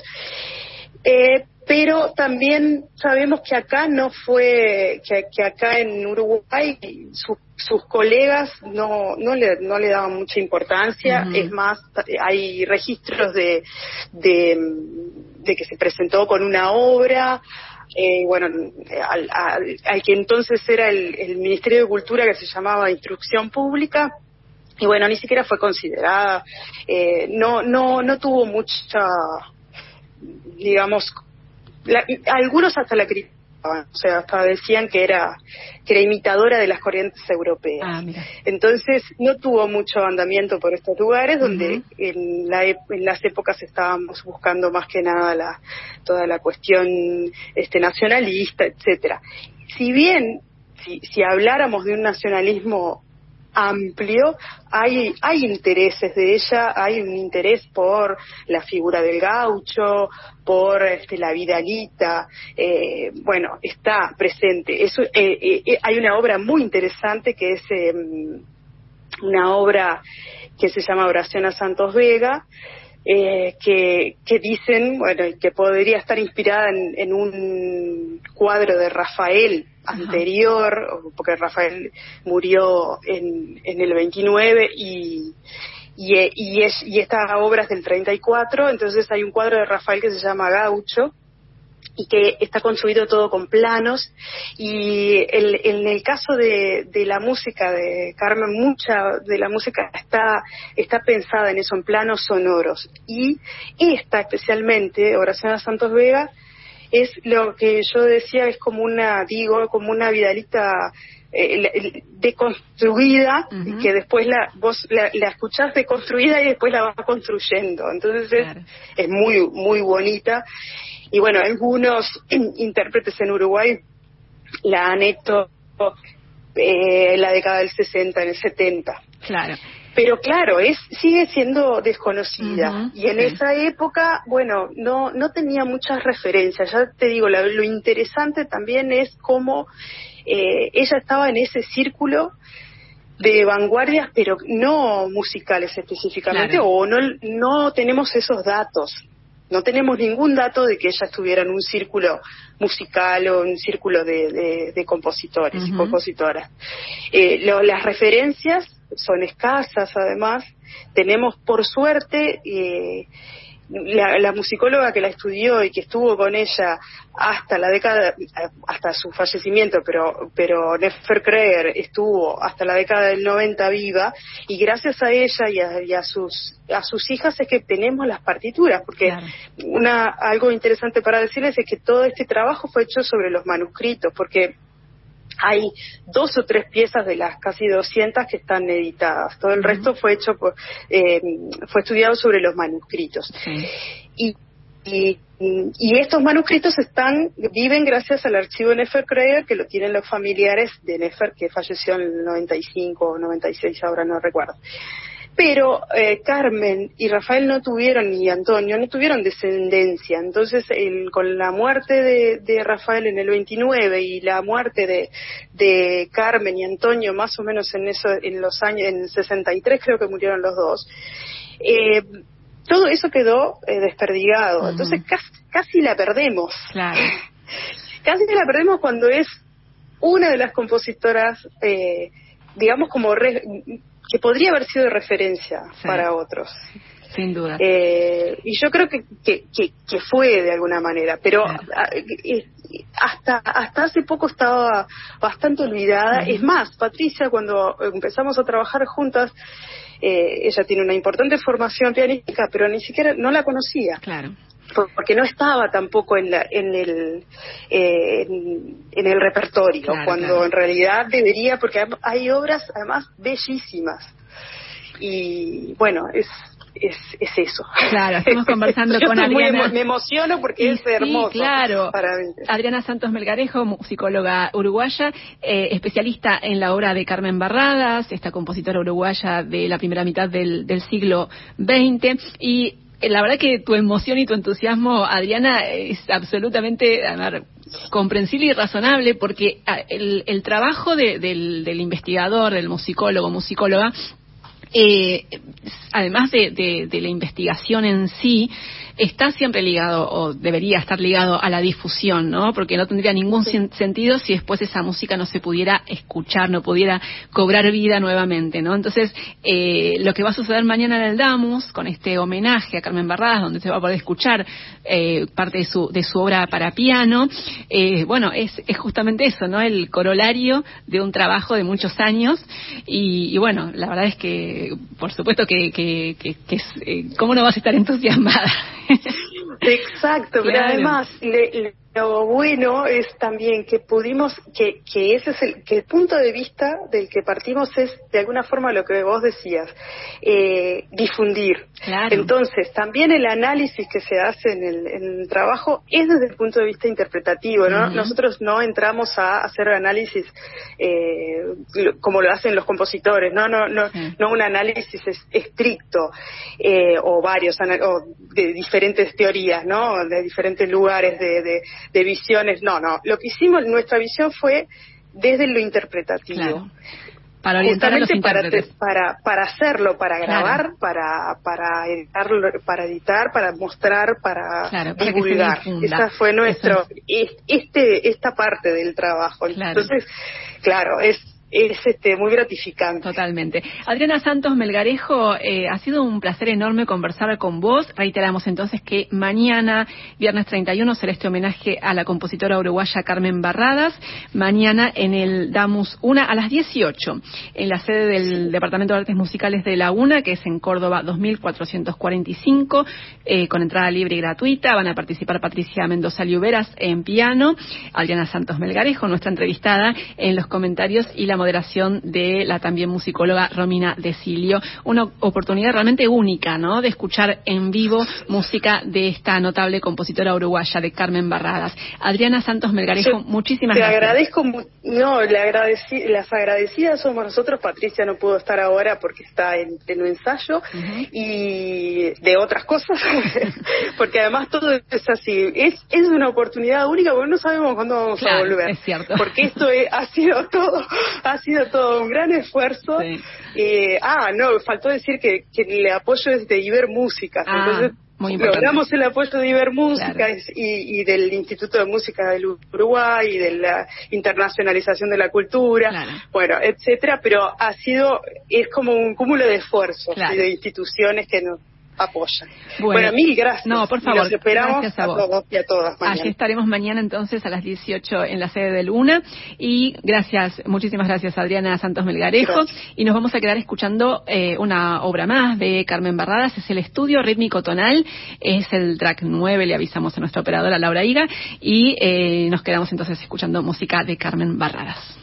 Eh, pero también sabemos que acá no fue, que, que acá en Uruguay su- sus colegas no, no, le, no le daban mucha importancia, es más, hay registros de, de, de que se presentó con una obra, eh, bueno, al, al- al que entonces era el, el Ministerio de Cultura que se llamaba Instrucción Pública, y bueno, ni siquiera fue considerada, eh, no, no, no tuvo mucha, digamos, la- algunos hasta la criticaban, o sea, hasta decían que era, que era imitadora de las corrientes europeas. Ah, mira. Entonces no tuvo mucho andamiento por estos lugares donde en, la en las épocas estábamos buscando más que nada la, toda la cuestión este, nacionalista, etcétera. Si bien, si, si habláramos de un nacionalismo amplio, hay, hay intereses de ella, hay un interés por la figura del gaucho, por este, la vidalita, eh, bueno, está presente. Eso, eh, eh, eh, hay una obra muy interesante que es eh, una obra que se llama Oración a Santos Vega, eh, que, que dicen, bueno, que podría estar inspirada en, en un cuadro de Rafael anterior, porque Rafael murió en, en el 29 y, y, eh, y, es, y esta obra es del 34, entonces hay un cuadro de Rafael que se llama Gaucho, y que está construido todo con planos. Y el- en el caso de, de la música de Carmen mucha de la música está está pensada en eso en planos sonoros. Y esta especialmente Oración a Santos Vega es lo que yo decía es como una digo como una vidalita eh, deconstruida que después la vos la, la escuchás deconstruida y después la vas construyendo. Entonces es, Claro. es muy muy bonita y bueno, algunos intérpretes en Uruguay la han hecho eh, en la década del 60, en el 70. Claro. Pero claro, es sigue siendo desconocida. Y en esa época, bueno, no, no tenía muchas referencias. Ya te digo, la- lo interesante también es cómo eh, ella estaba en ese círculo de vanguardias, pero no musicales específicamente, Claro. o no, no tenemos esos datos. No tenemos ningún dato de que ella estuviera en un círculo musical o un círculo de, de- de compositores y compositoras. Eh, lo- las referencias son escasas, además. Tenemos, por suerte, eh, la, la musicóloga que la estudió y que estuvo con ella hasta la década, hasta su fallecimiento, pero, pero Nefer Kreger estuvo hasta la década del 90 viva y gracias a ella y a, y a sus a sus hijas es que tenemos las partituras, porque Claro. una algo interesante para decirles es que todo este trabajo fue hecho sobre los manuscritos, porque hay dos o tres piezas de las casi 200 que están editadas. Todo el resto fue hecho por, eh, fue estudiado sobre los manuscritos. Sí. Y, y, y estos manuscritos están viven gracias al archivo Nefer Kreger, que lo tienen los familiares de Nefer, que falleció en el 95 o 96, ahora no recuerdo. Pero eh, Carmen y Rafael no tuvieron, y Antonio, no tuvieron descendencia. Entonces, el- con la muerte de, de Rafael en el 29 y la muerte de, de Carmen y Antonio, más o menos en, eso, en los años, en el 63 creo que murieron los dos, eh, todo eso quedó eh, desperdigado. Entonces, casi, casi la perdemos. Claro. Casi la perdemos cuando es una de las compositoras, eh, digamos, como re- que podría haber sido de referencia Sí. para otros. Sin duda. Eh, y yo creo que, que, que, que fue de alguna manera, pero Claro. eh, hasta, hasta hace poco estaba bastante olvidada. Es más, Patricia, cuando empezamos a trabajar juntas, eh, ella tiene una importante formación pianística, pero ni siquiera no la conocía Claro. Por- porque no estaba tampoco en, la, en el eh, en, en el repertorio Claro, cuando claro. en realidad debería porque hay- obras además bellísimas y bueno es es, es eso Claro, estamos conversando Yo con Adriana. emo- me emociono porque Y es sí, hermoso claro. para mí Adriana Santos Melgarejo, musicóloga uruguaya, eh, especialista en la obra de Carmen Barradas, esta compositora uruguaya de la primera mitad del, del siglo XX. Y la verdad que tu emoción y tu entusiasmo, Adriana, es absolutamente comprensible y razonable porque ah, el, el trabajo de- del, del investigador, del musicólogo, musicóloga, eh, además de, de- de la investigación en sí, está siempre ligado, o debería estar ligado a la difusión, ¿no? Porque no tendría ningún sen- sentido si después esa música no se pudiera escuchar, no pudiera cobrar vida nuevamente, ¿no? Entonces, eh, lo que va a suceder mañana en el Damus, con este homenaje a Carmen Barradas, donde se va a poder escuchar eh, parte de su, de su obra para piano, eh, bueno, es, es justamente eso, ¿no? El corolario de un trabajo de muchos años y, y bueno, la verdad es que, por supuesto que, que, que, que es, eh, ¿cómo no vas a estar entusiasmada? Exacto, pero Claro. además le- le- lo bueno es también que pudimos, que, que ese es el, que el punto de vista del que partimos es de alguna forma lo que vos decías, eh, difundir. Claro. Entonces, también el análisis que se hace en el, en el trabajo es desde el punto de vista interpretativo, ¿no? Nosotros no entramos a hacer análisis eh, como lo hacen los compositores, no, no, no, no un análisis es- estricto eh, o varios o de diferentes teorías, ¿no? De diferentes lugares, de, de, de visiones. No, no. Lo que hicimos, nuestra visión fue desde lo interpretativo. Claro. Para orientar a los Justamente para, te- para, para hacerlo, para Claro. grabar, para, para editarlo, para editar, para mostrar, para Claro, para divulgar. Esa fue nuestro, es- este, esta parte del trabajo. Entonces, claro, es, es este, muy gratificante. Totalmente. Adriana Santos Melgarejo, eh, ha sido un placer enorme conversar con vos. Reiteramos entonces que mañana, viernes 31, será este homenaje a la compositora uruguaya Carmen Barradas. Mañana en el Damus 1 a las 18, en la sede del Departamento de Artes Musicales de la UNA, que es en Córdoba 2445, eh, con entrada libre y gratuita. Van a participar Patricia Mendoza Liuberas en piano, Adriana Santos Melgarejo, nuestra entrevistada, en los comentarios y la moderación de la también musicóloga Romina Desilio. Una oportunidad realmente única, ¿no? De escuchar en vivo música de esta notable compositora uruguaya, de Carmen Barradas. Adriana Santos Melgarejo, Yo muchísimas te gracias. agradezco, no, le agradeci- las agradecidas somos nosotros, Patricia no pudo estar ahora porque está en pleno ensayo y de otras cosas, porque además todo es así, es, es una oportunidad única porque no sabemos cuándo vamos Claro, a volver, es cierto. porque esto es- ha sido todo, ha sido todo un gran esfuerzo. Sí. Eh, ah, no, faltó decir que, que el apoyo es de Iber Música, Ah, entonces muy importante. logramos el apoyo de Iber Música Claro. y, y del Instituto de Música del Uruguay y de la internacionalización de la cultura, Claro. bueno, etcétera, pero ha sido, es como un cúmulo de esfuerzos Claro. y de instituciones que nos apoyan. Bueno. Bueno, mil gracias. No, por favor, Los esperamos gracias a todos y a todas mañana. Allí estaremos mañana entonces a las 18 en la sede de Luna. Y gracias, muchísimas gracias Adriana Santos Melgarejo. Gracias. Y nos vamos a quedar escuchando eh, una obra más de Carmen Barradas. Es el estudio rítmico tonal. Es el track 9, le avisamos a nuestra operadora Laura Higa. Y eh, nos quedamos entonces escuchando música de Carmen Barradas.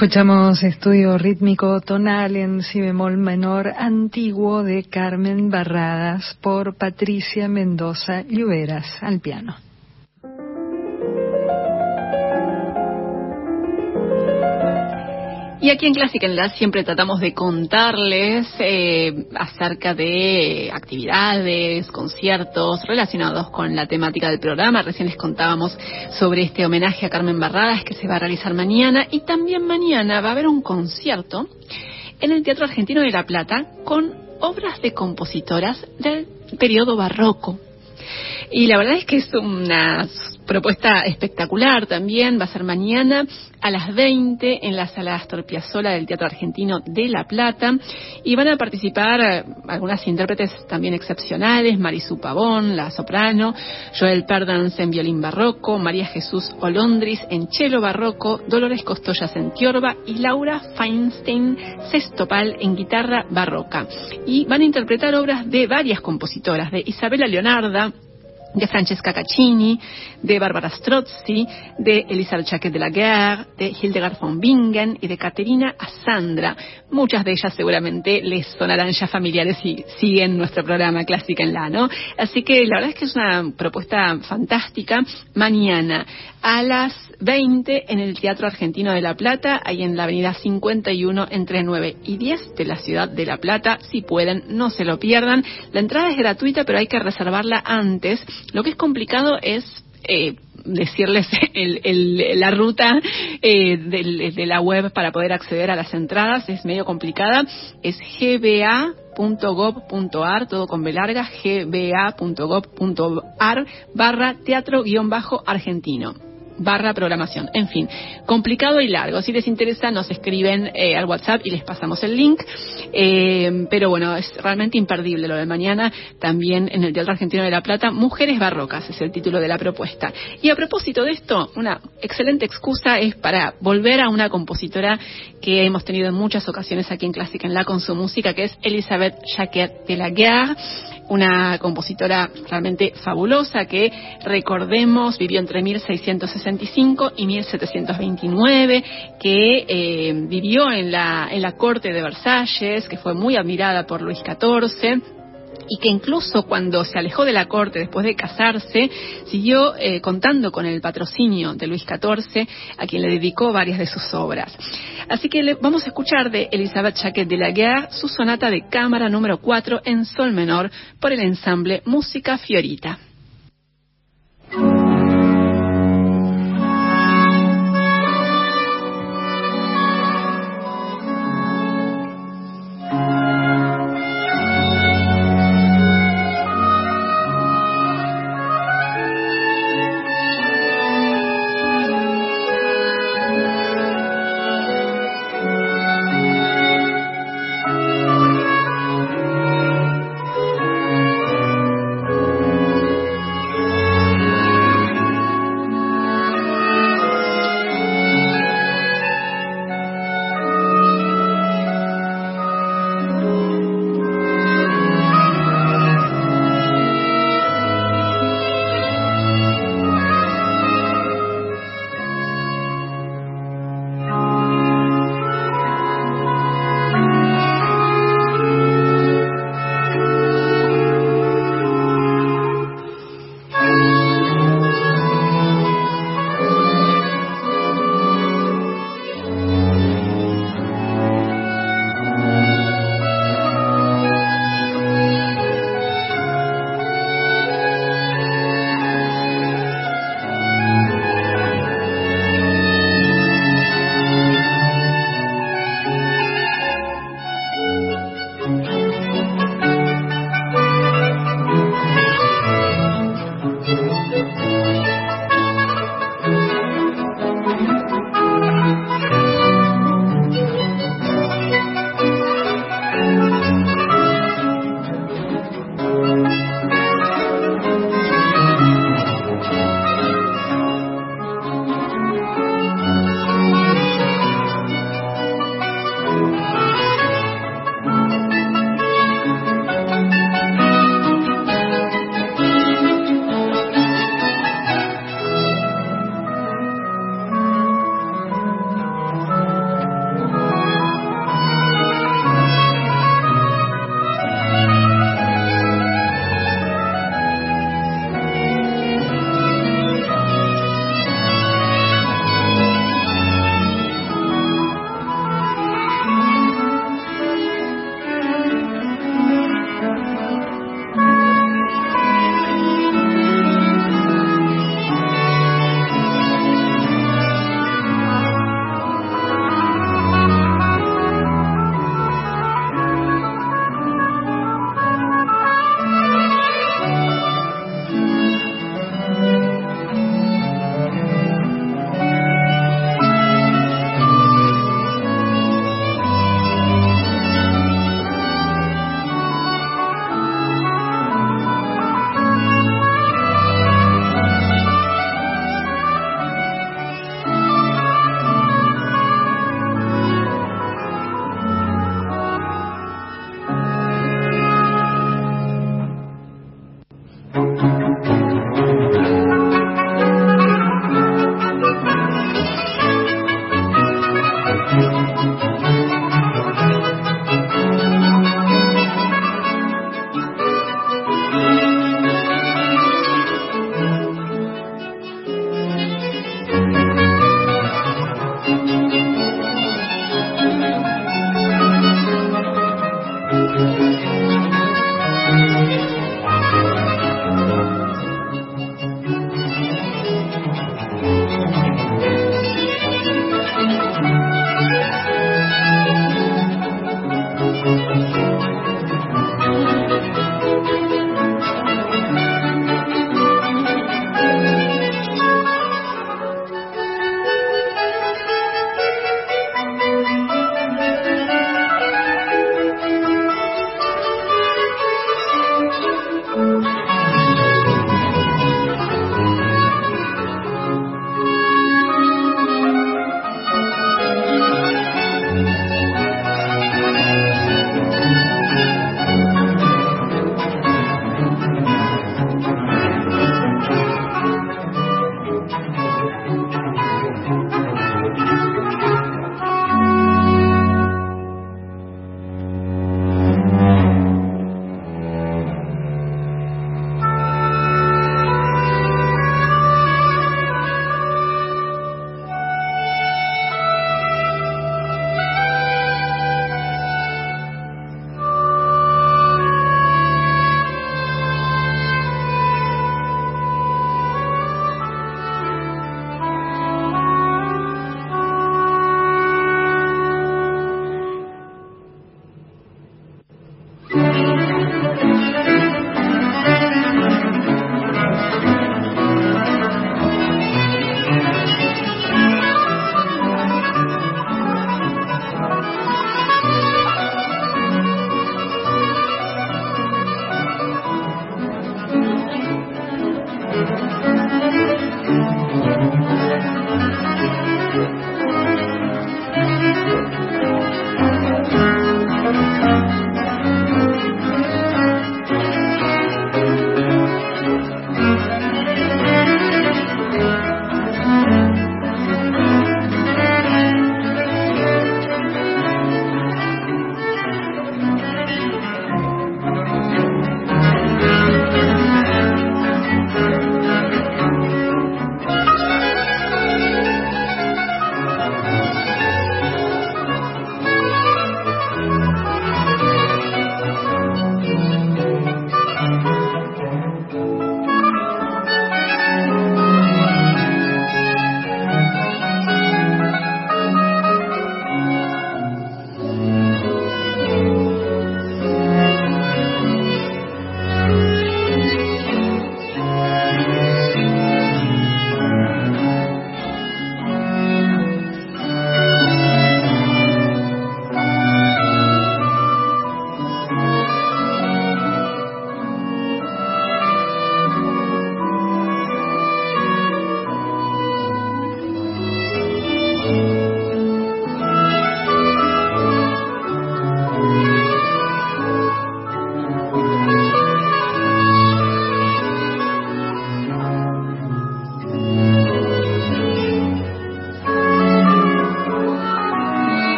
Escuchamos estudio rítmico tonal en si bemol menor antiguo de Carmen Barradas por Patricia Mendoza Lluveras al piano. Y aquí en Clásica en la siempre tratamos de contarles eh, acerca de actividades, conciertos relacionados con la temática del programa. Recién les contábamos sobre este homenaje a Carmen Barradas que se va a realizar mañana y también mañana va a haber un concierto en el Teatro Argentino de La Plata con obras de compositoras del periodo barroco. Y la verdad es que es una propuesta espectacular también. Va a ser mañana a las 20 en la sala Astor Piazzolla del Teatro Argentino de La Plata. Y van a participar eh, algunas intérpretes también excepcionales: Marisú Pavón, la soprano, Joel Perdans en violín barroco, María Jesús Olondris en cello barroco, Dolores Costollas en tiorba y Laura Feinstein Sestopal en guitarra barroca. Y van a interpretar obras de varias compositoras, de Isabela Leonarda, de Francesca Caccini, de Barbara Strozzi, de Elisabeth Chaquet de la Guerre, de Hildegard von Bingen y de Caterina Asandra. Muchas de ellas seguramente les sonarán ya familiares y siguen nuestro programa Clásica en la, ¿no? Así que la verdad es que es una propuesta fantástica. Mañana a las 20 en el Teatro Argentino de La Plata, ahí en la avenida 51 entre 9 y 10 de la ciudad de La Plata. Si pueden, no se lo pierdan. La entrada es gratuita, pero hay que reservarla antes. Lo que es complicado es eh, decirles la ruta eh, de, la web para poder acceder a las entradas es medio complicada. Es gba.gov.ar, todo con B larga, gba.gov.ar barra teatro-argentino barra programación. En fin, complicado y largo. Si les interesa, nos escriben eh, al WhatsApp y les pasamos el link. Eh, pero bueno, es realmente imperdible lo de mañana. También en el Teatro Argentino de La Plata, Mujeres Barrocas es el título de la propuesta. Y a propósito de esto, una excelente excusa es para volver a una compositora que hemos tenido en muchas ocasiones aquí en Clásica en La con su música, que es Elizabeth Jacquet de la Guerre una compositora realmente fabulosa que, recordemos, vivió entre 1665 y 1729, que eh, vivió en la, en la corte de Versalles, que fue muy admirada por Luis XIV y que incluso cuando se alejó de la corte después de casarse, siguió eh, contando con el patrocinio de Luis XIV, a quien le dedicó varias de sus obras. Así que le, vamos a escuchar de Elizabeth Chaquet de la Guerre su sonata de cámara número 4 en sol menor por el ensamble Música Fiorita.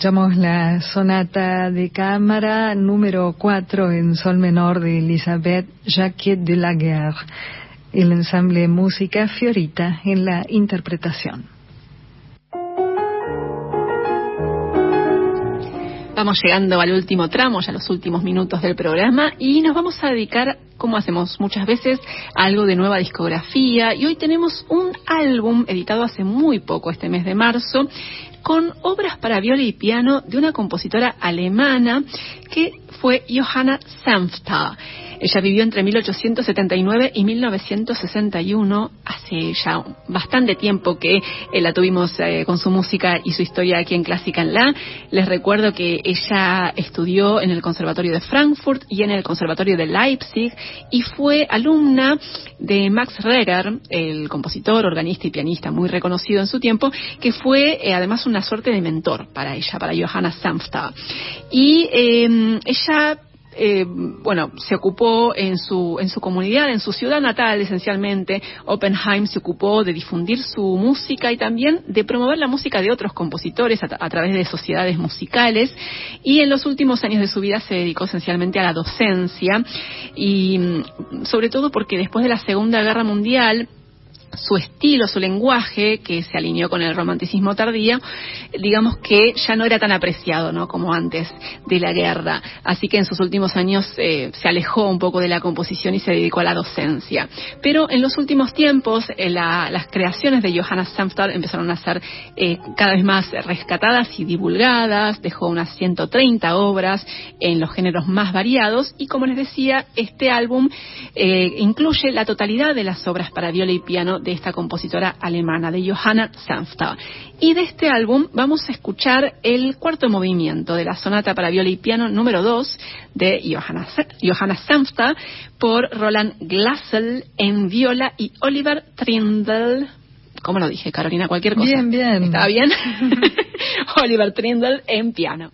Escuchamos la sonata de cámara número 4 en sol menor de Elisabeth Jacquet de la Guerre, el ensamble Música Fiorita en la interpretación. Vamos llegando al último tramo, ya los últimos minutos del programa, y nos vamos a dedicar, como hacemos muchas veces, a algo de nueva discografía. Y hoy tenemos un álbum editado hace muy poco, este mes de marzo, con obras para viola y piano de una compositora alemana que fue Johanna Sanfta. Ella vivió entre 1879 y 1961, hace ya bastante tiempo que eh, la tuvimos eh, con su música y su historia aquí en Clásica en La. Les recuerdo que ella estudió en el Conservatorio de Frankfurt y en el Conservatorio de Leipzig y fue alumna de Max Reger, el compositor, organista y pianista muy reconocido en su tiempo, que fue eh, además una suerte de mentor para ella, para Johanna Sanfta. Y ella eh, bueno, se ocupó en su, en su comunidad, en su ciudad natal esencialmente. Oppenheim se ocupó de difundir su música y también de promover la música de otros compositores a, a, través de sociedades musicales. Y en los últimos años de su vida se dedicó esencialmente a la docencia y mm, sobre todo porque después de la Segunda Guerra Mundial, su estilo, su lenguaje, que se alineó con el romanticismo tardío, digamos que ya no era tan apreciado ¿no? como antes de la guerra. Así que en sus últimos años eh, se alejó un poco de la composición y se dedicó a la docencia. Pero en los últimos tiempos eh, la, las creaciones de Johanna Samstad empezaron a ser eh, cada vez más rescatadas y divulgadas. Dejó unas 130 obras en los géneros más variados y como les decía, este álbum incluye la totalidad de las obras para viola y piano de esta compositora alemana, de Johanna Sanfta. Y de este álbum vamos a escuchar el cuarto movimiento de la sonata para viola y piano número 2 de Johanna, Johanna Sanfta por Roland Glassel en viola y Oliver Trindle ¿Cómo lo dije, Carolina? Cualquier cosa. Bien, bien. ¿Estaba bien? Oliver Trindle en piano.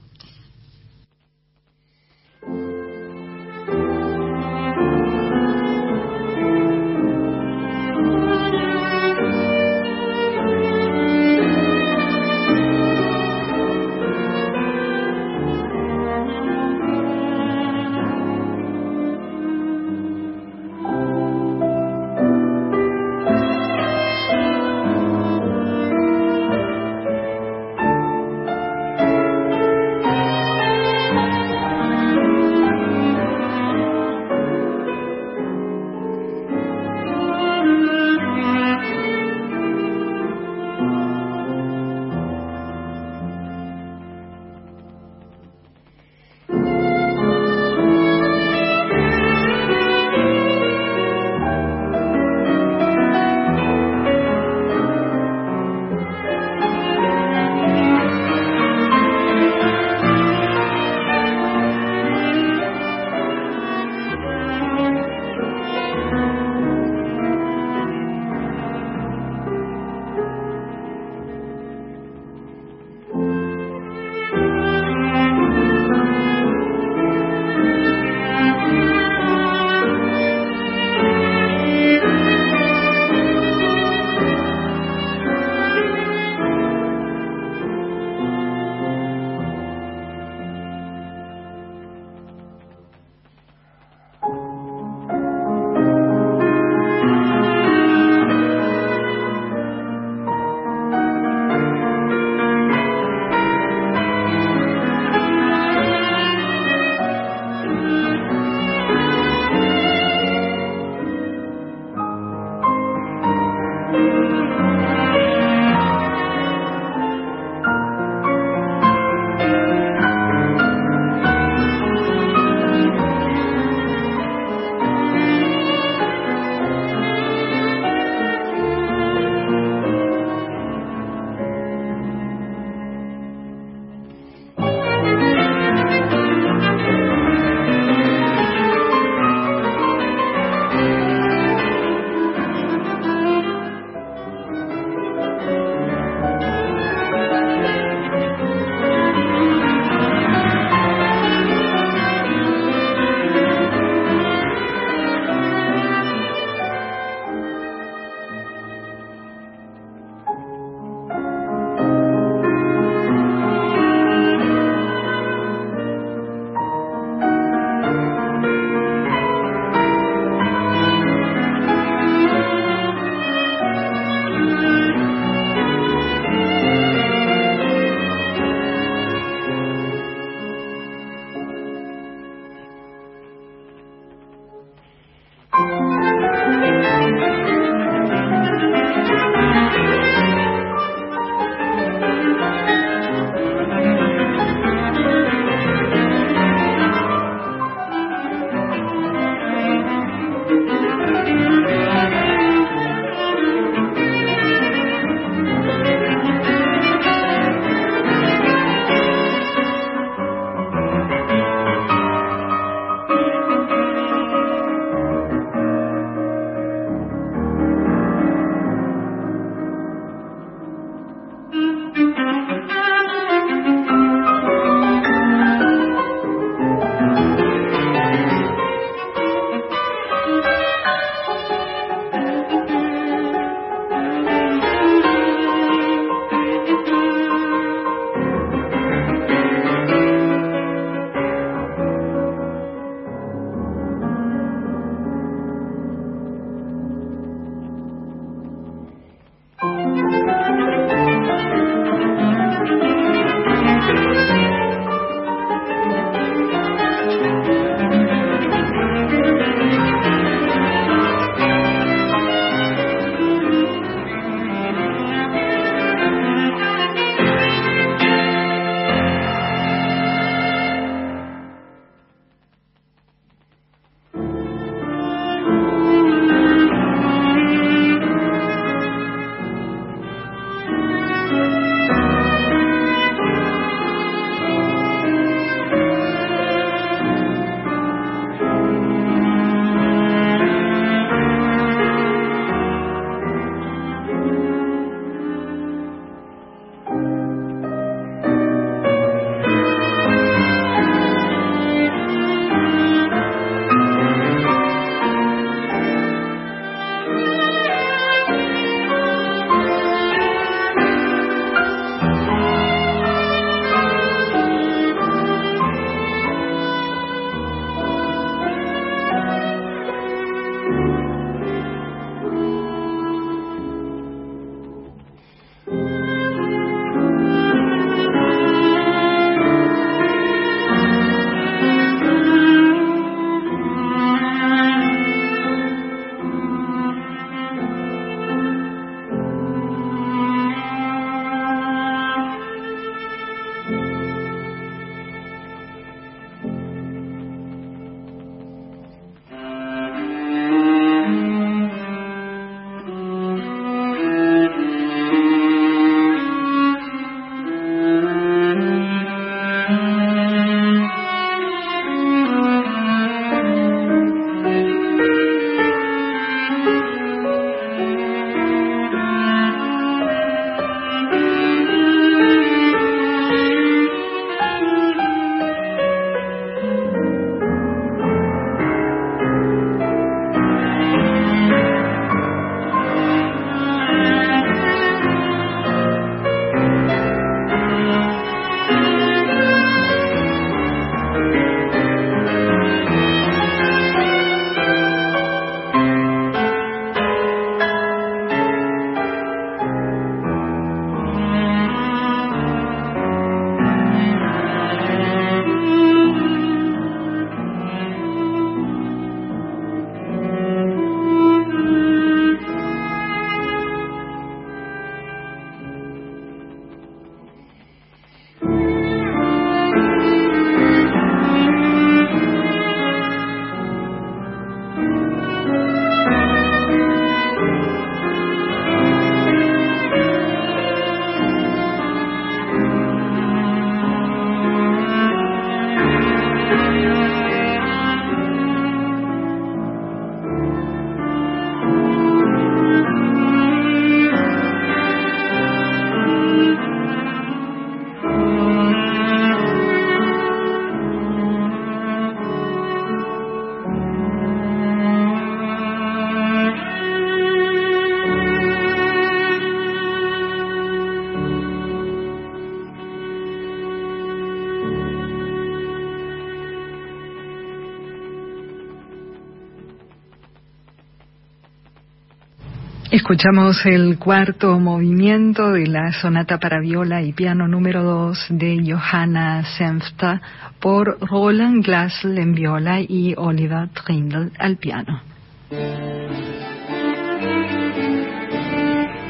Escuchamos el cuarto movimiento de la sonata para viola y piano número 2 de Johanna Senfta por Roland Glassel en viola y Oliver Trindle al piano.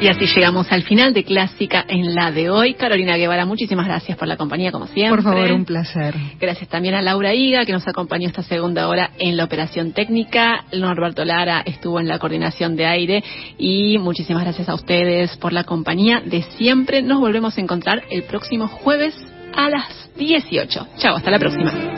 Y así llegamos al final de Clásica en la de hoy. Carolina Guevara, muchísimas gracias por la compañía, como siempre. Por favor, un placer. Gracias también a Laura Higa, que nos acompañó esta segunda hora en la operación técnica. Norberto Lara estuvo en la coordinación de aire. Y muchísimas gracias a ustedes por la compañía de siempre. Nos volvemos a encontrar el próximo jueves a las 18. Chao, hasta la próxima.